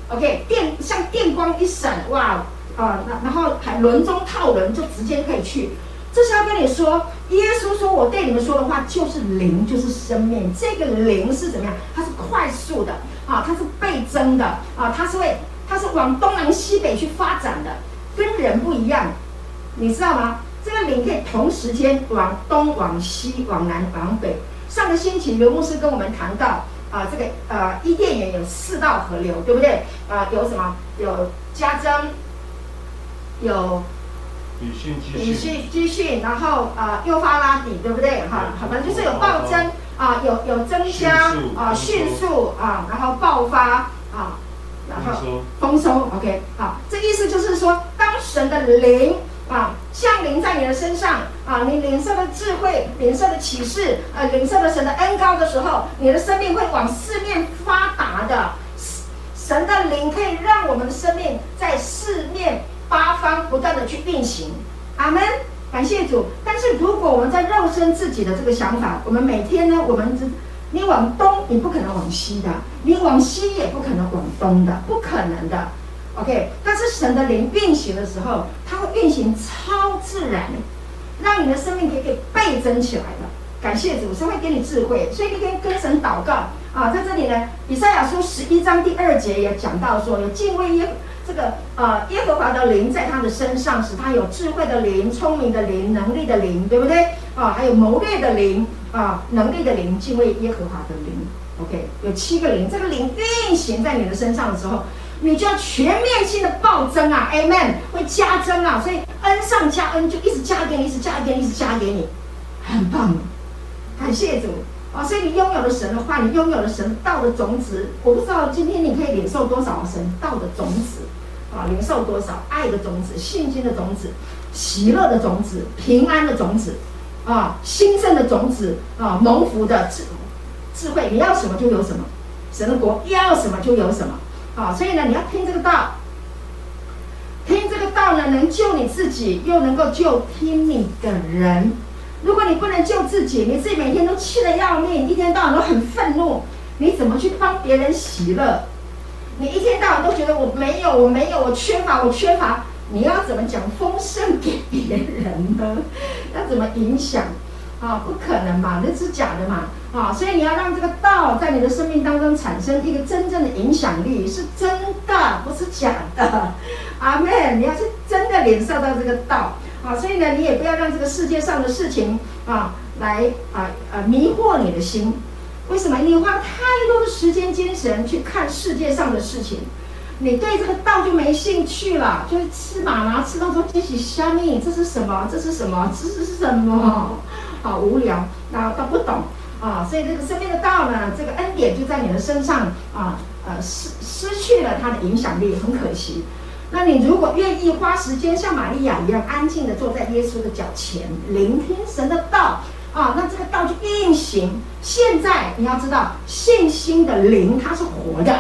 ，OK，电像电光一闪，哇啊，那然后还轮中套轮，就直接可以去。这是要跟你说，耶稣说我对你们说的话就是灵，就是生命。这个灵是怎么样？它是快速的。啊，它是倍增的啊，它是会，它是往东南西北去发展的，跟人不一样，你知道吗？这个灵可以同时间往东、往西、往南、往北。上个星期刘牧师跟我们谈到啊，这个呃伊甸园有四道河流，对不对？啊，有什么？有加增，有比逊、比逊、基训，然后啊幼发拉底，对不对？哈，好的，就是有暴增。啊，有有增加啊，迅速啊，然后爆发啊，然后丰收，OK，好，这意思就是说，当神的灵啊降临在你的身上啊，你领受的智慧，领受的启示，呃，领受的神的恩高的时候，你的生命会往四面发达的。神的灵可以让我们的生命在四面八方不断的去运行，阿门。感谢主，但是如果我们在肉身自己的这个想法，我们每天呢，我们只你往东，你不可能往西的；你往西也不可能往东的，不可能的。OK，但是神的灵运行的时候，它会运行超自然，让你的生命可以给倍增起来的。感谢主，神会给你智慧，所以你可以跟神祷告啊。在这里呢，以赛亚书十一章第二节也讲到说，有敬畏耶。这个呃，耶和华的灵在他的身上，使他有智慧的灵、聪明的灵、能力的灵，对不对？啊，还有谋略的灵啊，能力的灵，敬畏耶和华的灵。OK，有七个灵，这个灵运行在你的身上的时候，你就要全面性的暴增啊，Amen，会加增啊，所以恩上加恩，就一直加给你，一直加给你，一直加给你，很棒，感谢主啊！所以你拥有了神的话，你拥有了神道的种子，我不知道今天你可以领受多少神道的种子。啊，零售多少爱的种子、信心的种子、喜乐的种子、平安的种子，啊，兴盛的种子，啊，蒙福的智智慧，你要什么就有什么，神的国要什么就有什么，啊，所以呢，你要听这个道，听这个道呢，能救你自己，又能够救听你的人。如果你不能救自己，你自己每天都气得要命，一天到晚都很愤怒，你怎么去帮别人喜乐？你一天到晚都觉得我没有，我没有，我缺乏，我缺乏。你要怎么讲丰盛给别人呢？要怎么影响？啊，不可能嘛，那是假的嘛。啊，所以你要让这个道在你的生命当中产生一个真正的影响力，是真的，不是假的。阿门。你要是真的领受到这个道，啊，所以呢，你也不要让这个世界上的事情啊来啊啊迷惑你的心。为什么？你花太多的时间、精神去看世界上的事情，你对这个道就没兴趣了，就是吃嘛嘛，吃到说这是虾米，这是什么？这是什么？这是什么？好无聊，然后都不懂啊，所以这个生命的道呢，这个恩典就在你的身上啊，呃失失去了它的影响力，很可惜。那你如果愿意花时间像玛利亚一样安静地坐在耶稣的脚前，聆听神的道。啊，那这个道就运行。现在你要知道，信心的灵它是活的，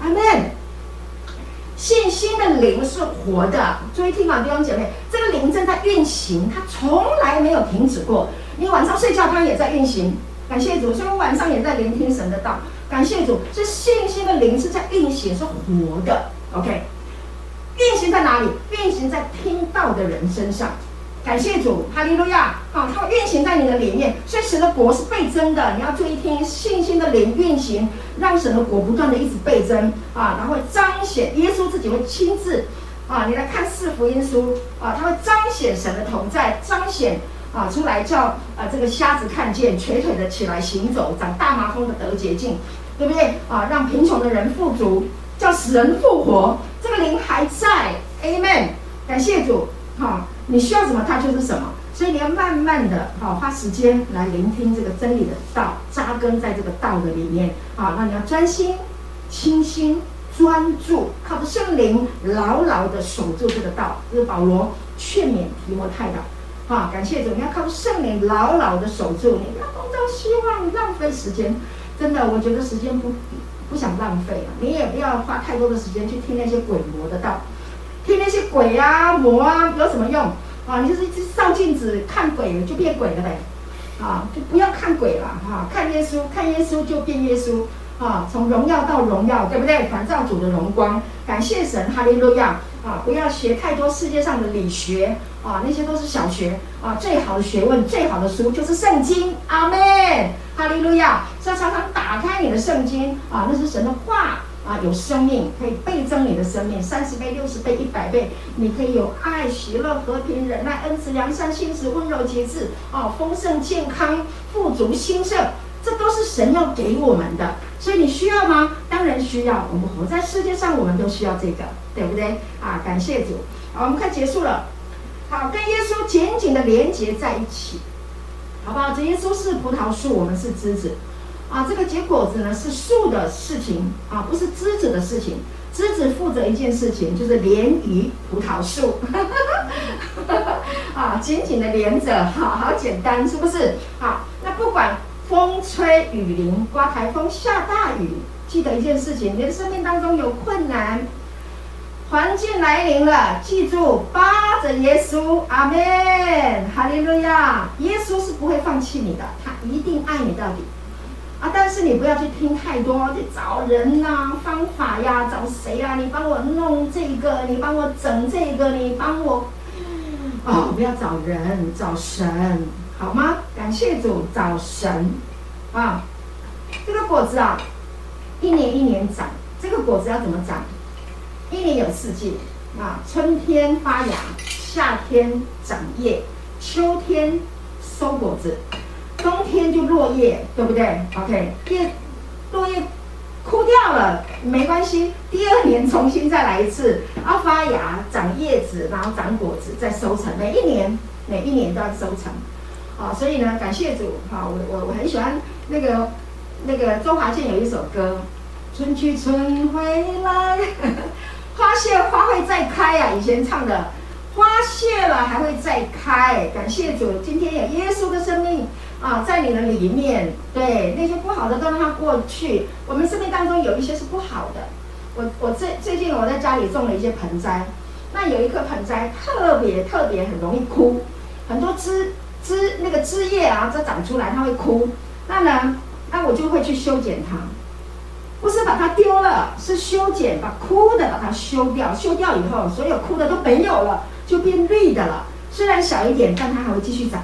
阿门。信心的灵是活的，注意听啊，弟兄姐妹，这个灵正在运行，它从来没有停止过。你晚上睡觉，它也在运行。感谢主，所以我晚上也在聆听神的道。感谢主，这信心的灵是在运行，是活的。OK，运行在哪里？运行在听到的人身上。感谢主，哈利路亚！好，它会运行在你的里面，所以神的国是倍增的。你要注意听，信心的灵运行，让神的国不断的一直倍增啊，然后彰显耶稣自己会亲自啊，你来看四福音书啊，他会彰显神的同在，彰显啊出来叫啊这个瞎子看见，瘸腿的起来行走，长大麻风的得洁净，对不对啊？让贫穷的人富足，叫死人复活，这个灵还在，Amen！感谢主，好、啊。你需要什么，它就是什么。所以你要慢慢的，好花时间来聆听这个真理的道，扎根在这个道的里面。啊，那你要专心、清心、专注，靠着圣灵牢牢的守住这个道。这是保罗劝勉提摩太的。啊，感谢主，你要靠着圣灵牢牢的守住，你不要东张西望，浪费时间。真的，我觉得时间不不想浪费了。你也不要花太多的时间去听那些鬼魔的道。听那些鬼啊魔啊有什么用啊？你就是一直照镜子看鬼就变鬼了呗，啊，就不要看鬼了哈、啊，看耶稣，看耶稣就变耶稣啊，从荣耀到荣耀，对不对？反照主的荣光，感谢神，哈利路亚啊！不要学太多世界上的理学啊，那些都是小学啊，最好的学问，最好的书就是圣经，阿门，哈利路亚！要常常打开你的圣经啊，那是神的话。啊，有生命可以倍增你的生命，三十倍、六十倍、一百倍，你可以有爱、喜乐、和平、忍耐、恩慈、良善、信实、温柔、节制，啊，丰盛、健康、富足、兴盛，这都是神要给我们的。所以你需要吗？当然需要。我们活在世界上，我们都需要这个，对不对？啊，感谢主。好，我们快结束了。好，跟耶稣紧紧的连接在一起，好不好？这耶稣是葡萄树，我们是枝子。啊，这个结果子呢是树的事情啊，不是枝子的事情。枝子负责一件事情，就是连于葡萄树，啊，紧紧的连着，好好简单，是不是？好，那不管风吹雨淋，刮台风下大雨，记得一件事情，你的生命当中有困难，环境来临了，记住，扒着耶稣，阿门，哈利路亚，耶稣是不会放弃你的，他一定爱你到底。啊！但是你不要去听太多，去找人呐、方法呀，找谁呀、你帮我弄这个，你帮我整这个，你帮我……哦，不要找人，找神，好吗？感谢主，找神啊！这个果子啊，一年一年长。这个果子要怎么长？一年有四季啊，春天发芽，夏天长叶，秋天收果子。冬天就落叶，对不对？OK，叶落叶枯掉了没关系，第二年重新再来一次，要发芽、长叶子，然后长果子，再收成。每一年，每一年都要收成。啊，所以呢，感谢主，哈，我我我很喜欢那个那个周华健有一首歌，春去春回来，花谢花会再开啊，以前唱的，花谢了还会再开，感谢主，今天有耶稣的生命。啊，在你的里面，对那些不好的都让它过去。我们生命当中有一些是不好的。我我最最近我在家里种了一些盆栽，那有一棵盆栽特别特别很容易枯，很多枝枝那个枝叶啊，这长出来它会枯。那呢，那我就会去修剪它，不是把它丢了，是修剪，把枯的把它修掉。修掉以后，所有枯的都没有了，就变绿的了。虽然小一点，但它还会继续长。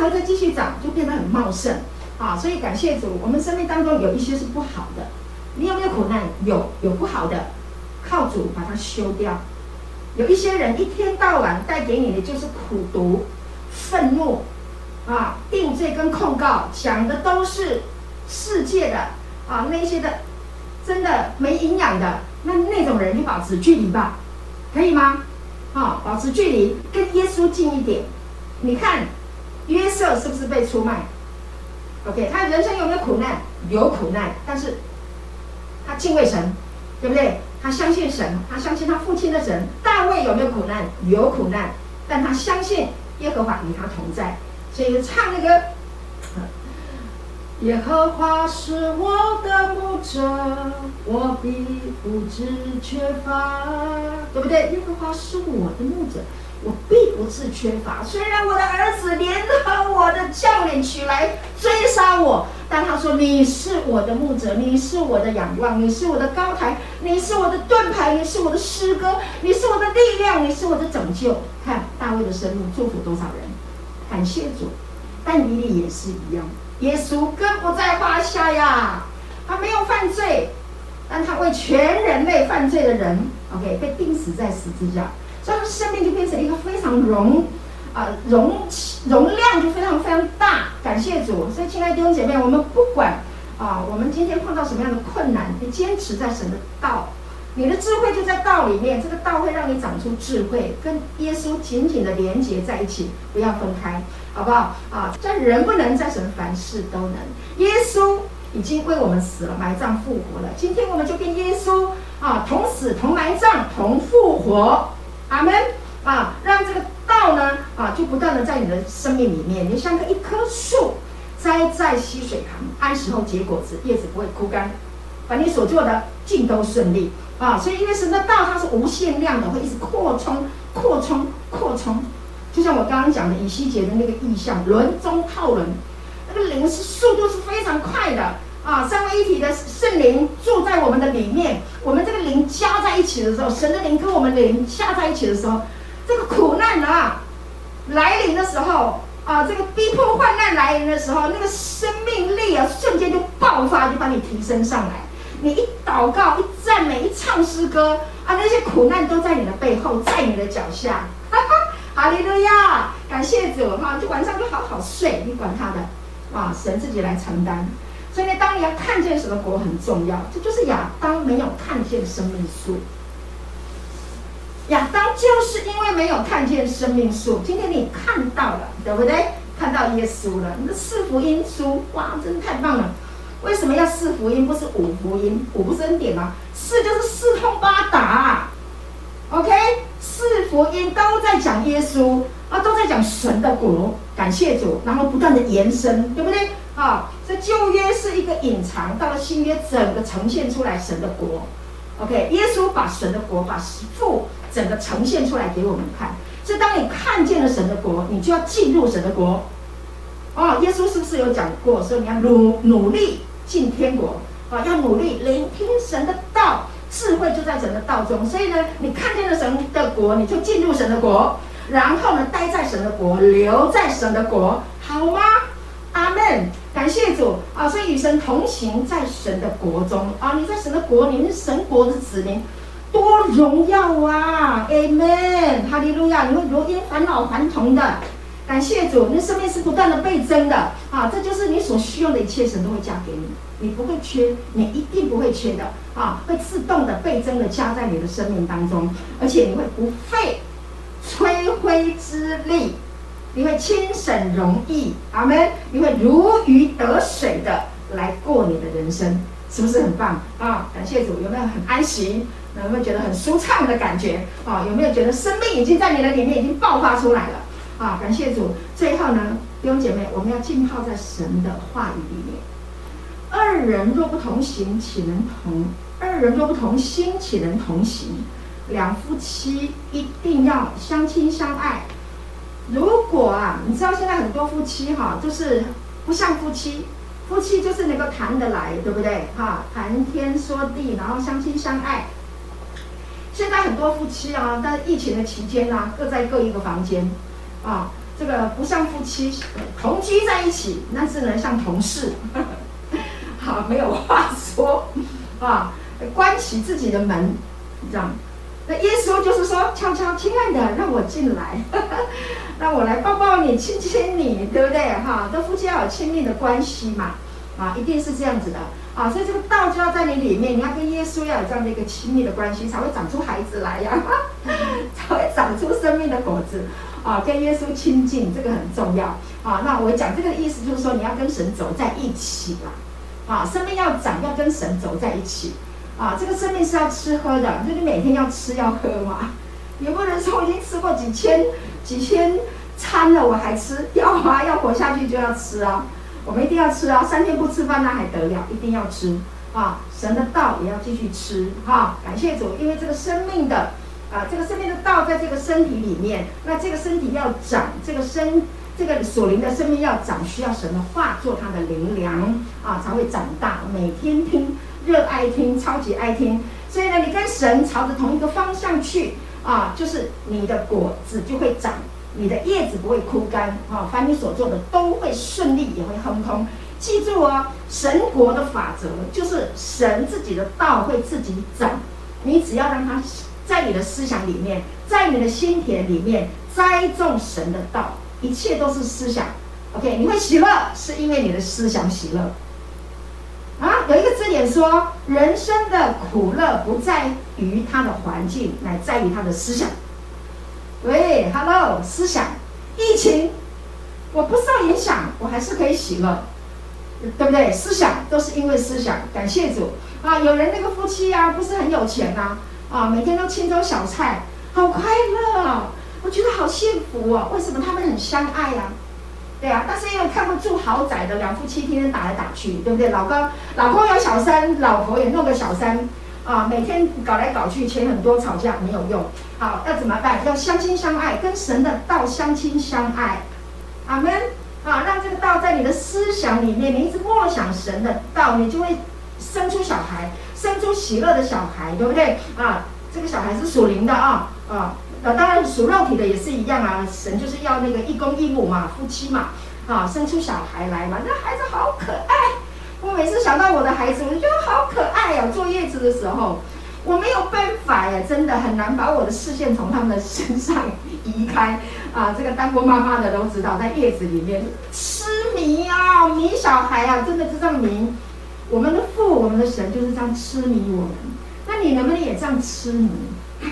还在继续长，就变得很茂盛啊！所以感谢主，我们生命当中有一些是不好的。你有没有苦难？有，有不好的，靠主把它修掉。有一些人一天到晚带给你的就是苦毒、愤怒、啊，定罪跟控告讲的都是世界的啊，那些的真的没营养的，那那种人就保持距离吧，可以吗？啊，保持距离，跟耶稣近一点。你看约瑟是不是被出卖？OK，他人生有没有苦难？有苦难，但是他敬畏神，对不对？他相信神，他相信他父亲的神。大卫有没有苦难？有苦难，但他相信耶和华与他同在。所以唱那个，耶和华是我的牧者，我必不致缺乏，对不对？耶和华是我的牧者。我必不是缺乏。虽然我的儿子联合我的将领起来追杀我，但他说：“你是我的牧者，你是我的仰望，你是我的高台，你是我的盾牌，你是我的诗歌，你是我的力量，你是我的拯救。”看大卫的生命祝福多少人，感谢主。但以利也是一样，耶稣更不在话下呀。他没有犯罪，但他为全人类犯罪的人，OK，被钉死在十字架。他生命就变成一个非常容，啊容容量就非常非常大，感谢主。所以亲爱的弟兄姐妹，我们不管啊，我们今天碰到什么样的困难，你坚持在神的道，你的智慧就在道里面。这个道会让你长出智慧，跟耶稣紧紧的连接在一起，不要分开，好不好？啊，这人不能，在神凡事都能。耶稣已经为我们死了，埋葬复活了。今天我们就跟耶稣啊同死同埋葬同复活。阿门啊！让这个道呢啊，就不断的在你的生命里面，你像个一棵树栽在溪水旁，按时候结果子，叶子不会枯干，把你所做的尽都顺利啊！所以因为神的道它是无限量的，会一直扩充、扩充、扩充。就像我刚刚讲的以西结的那个意象，轮中套轮，那个灵是速度是非常快的。啊，三位一体的圣灵住在我们的里面，我们这个灵加在一起的时候，神的灵跟我们的灵加在一起的时候，这个苦难啊来临的时候啊，这个逼迫患难来临的时候，那个生命力啊瞬间就爆发，就把你提升上来。你一祷告、一赞美、一唱诗歌啊，那些苦难都在你的背后，在你的脚下。哈哈，哈利路亚，感谢主哈，就晚上就好好睡，你管他的啊，神自己来承担。所以呢，当你要看见什么国很重要，这就是亚当没有看见生命树。亚当就是因为没有看见生命树，今天你看到了，对不对？看到耶稣了，你的四福音书，哇，真的太棒了！为什么要四福音，不是五福音？五不是恩典吗？四就是四通八达，OK？四福音都在讲耶稣啊，都在讲神的国，感谢主，然后不断的延伸，对不对？啊，这旧约是一个隐藏，到了新约整个呈现出来神的国。OK，耶稣把神的国，把父整个呈现出来给我们看。所以当你看见了神的国，你就要进入神的国。哦，耶稣是不是有讲过说你要努努力进天国？啊，要努力聆听神的道，智慧就在神的道中。所以呢，你看见了神的国，你就进入神的国，然后呢，待在神的国，留在神的国，好吗？阿门，感谢主啊！所以与神同行，在神的国中啊！你在神的国，你是神国的子民，多荣耀啊！！Amen，，哈利路亚！你会如鹰返老还童的，感谢主！你生命是不断的倍增的啊！这就是你所需要的一切，神都会加给你，你不会缺，你一定不会缺的啊！会自动的倍增的加在你的生命当中，而且你会不费吹灰之力。你会轻省容易，阿门！你会如鱼得水的来过你的人生，是不是很棒啊？感谢主，有没有很安息？有没有觉得很舒畅的感觉啊？有没有觉得生命已经在你的里面已经爆发出来了啊？感谢主！最后呢，弟兄姐妹，我们要浸泡在神的话语里面。二人若不同行，岂能同？二人若不同心，岂能同行？两夫妻一定要相亲相爱。如果啊，你知道现在很多夫妻哈、就是不像夫妻，夫妻就是能够谈得来，对不对？哈、谈天说地，然后相亲相爱。现在很多夫妻啊，在疫情的期间啊，各在各一个房间，啊，这个不像夫妻同居在一起，那是呢像同事，好没有话说，啊，关起自己的门，这样。那耶稣就是说，悄悄，亲爱的，让我进来，让我来抱抱你，亲亲你，对不对？哈，这夫妻要有亲密的关系嘛，啊，一定是这样子的啊。所以这个道就要在你里面，你要跟耶稣要有这样的一个亲密的关系，才会长出孩子来呀，才会长出生命的果子啊。跟耶稣亲近，这个很重要啊。那我讲这个意思就是说，你要跟神走在一起啦，啊，生命要长，要跟神走在一起。啊，这个生命是要吃喝的，就你每天要吃要喝嘛。也不能说我已经吃过几千几千餐了，我还吃？要啊，要活下去就要吃啊。我们一定要吃啊，三天不吃饭那还得了？一定要吃啊！神的道也要继续吃哈、啊。感谢主，因为这个生命的啊，这个生命的道在这个身体里面，那这个身体要长，这个身这个属灵的生命要长，需要神的话做它的灵粮啊，才会长大。每天听。热爱听，超级爱听，所以呢，你跟神朝着同一个方向去啊，就是你的果子就会长，你的叶子不会枯干啊，凡你所做的都会顺利，也会亨通。记住哦，神国的法则就是神自己的道会自己长，你只要让它在你的思想里面，在你的心田里面栽种神的道，一切都是思想。OK，你会喜乐，是因为你的思想喜乐。啊，有一个字典说，人生的苦乐不在于他的环境，乃在于他的思想。喂，Hello，思想，疫情，我不受影响，我还是可以喜乐，对不对？思想都是因为思想，感谢主啊！有人那个夫妻啊，不是很有钱呐，啊，每天都清粥小菜，好快乐啊，我觉得好幸福啊！为什么他们很相爱呀？对啊，但是因为看不住豪宅的两夫妻天天打来打去，对不对？老公老公有小三，老婆也弄个小三，啊，每天搞来搞去，钱很多，吵架没有用。好，要怎么办？要相亲相爱，跟神的道相亲相爱。阿门。啊，让这个道在你的思想里面，你一直默想神的道，你就会生出小孩，生出喜乐的小孩，对不对？啊，这个小孩是属灵的啊，啊。那当然属肉体的也是一样啊，神就是要那个一公一母嘛，夫妻嘛，啊，生出小孩来嘛，那孩子好可爱。我每次想到我的孩子，我就觉得好可爱呀、啊。坐月子的时候，我没有办法呀，真的很难把我的视线从他们的身上移开啊。这个当过妈妈的都知道，在月子里面痴迷啊，迷小孩啊，真的是这样迷。我们的父，我们的神就是这样痴迷我们。那你能不能也这样痴迷？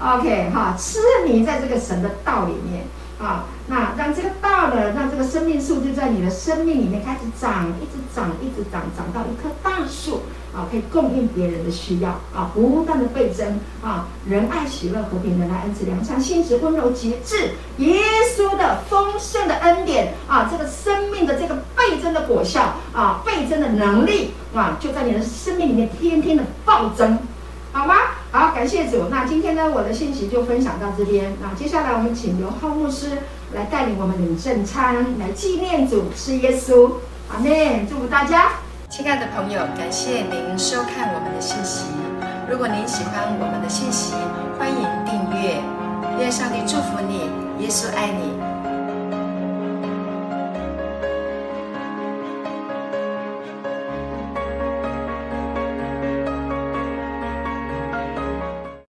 OK，哈，痴迷在这个神的道里面啊，那让这个道呢，让这个生命树就在你的生命里面开始长，一直长，一直长，长到一棵大树啊，可以供应别人的需要啊，不断的倍增啊，仁爱、喜乐、和平、仁爱、恩慈、良善、信实、温柔、节制，耶稣的丰盛的恩典啊，这个生命的这个倍增的果效啊，倍增的能力啊，就在你的生命里面天天的暴增。好吗？好，感谢主。那今天呢，我的信息就分享到这边。那接下来我们请刘浩牧师来带领我们领圣餐，来纪念主是耶稣。阿门。祝福大家，亲爱的朋友，感谢您收看我们的信息。如果您喜欢我们的信息，欢迎订阅。愿上帝祝福你，耶稣爱你。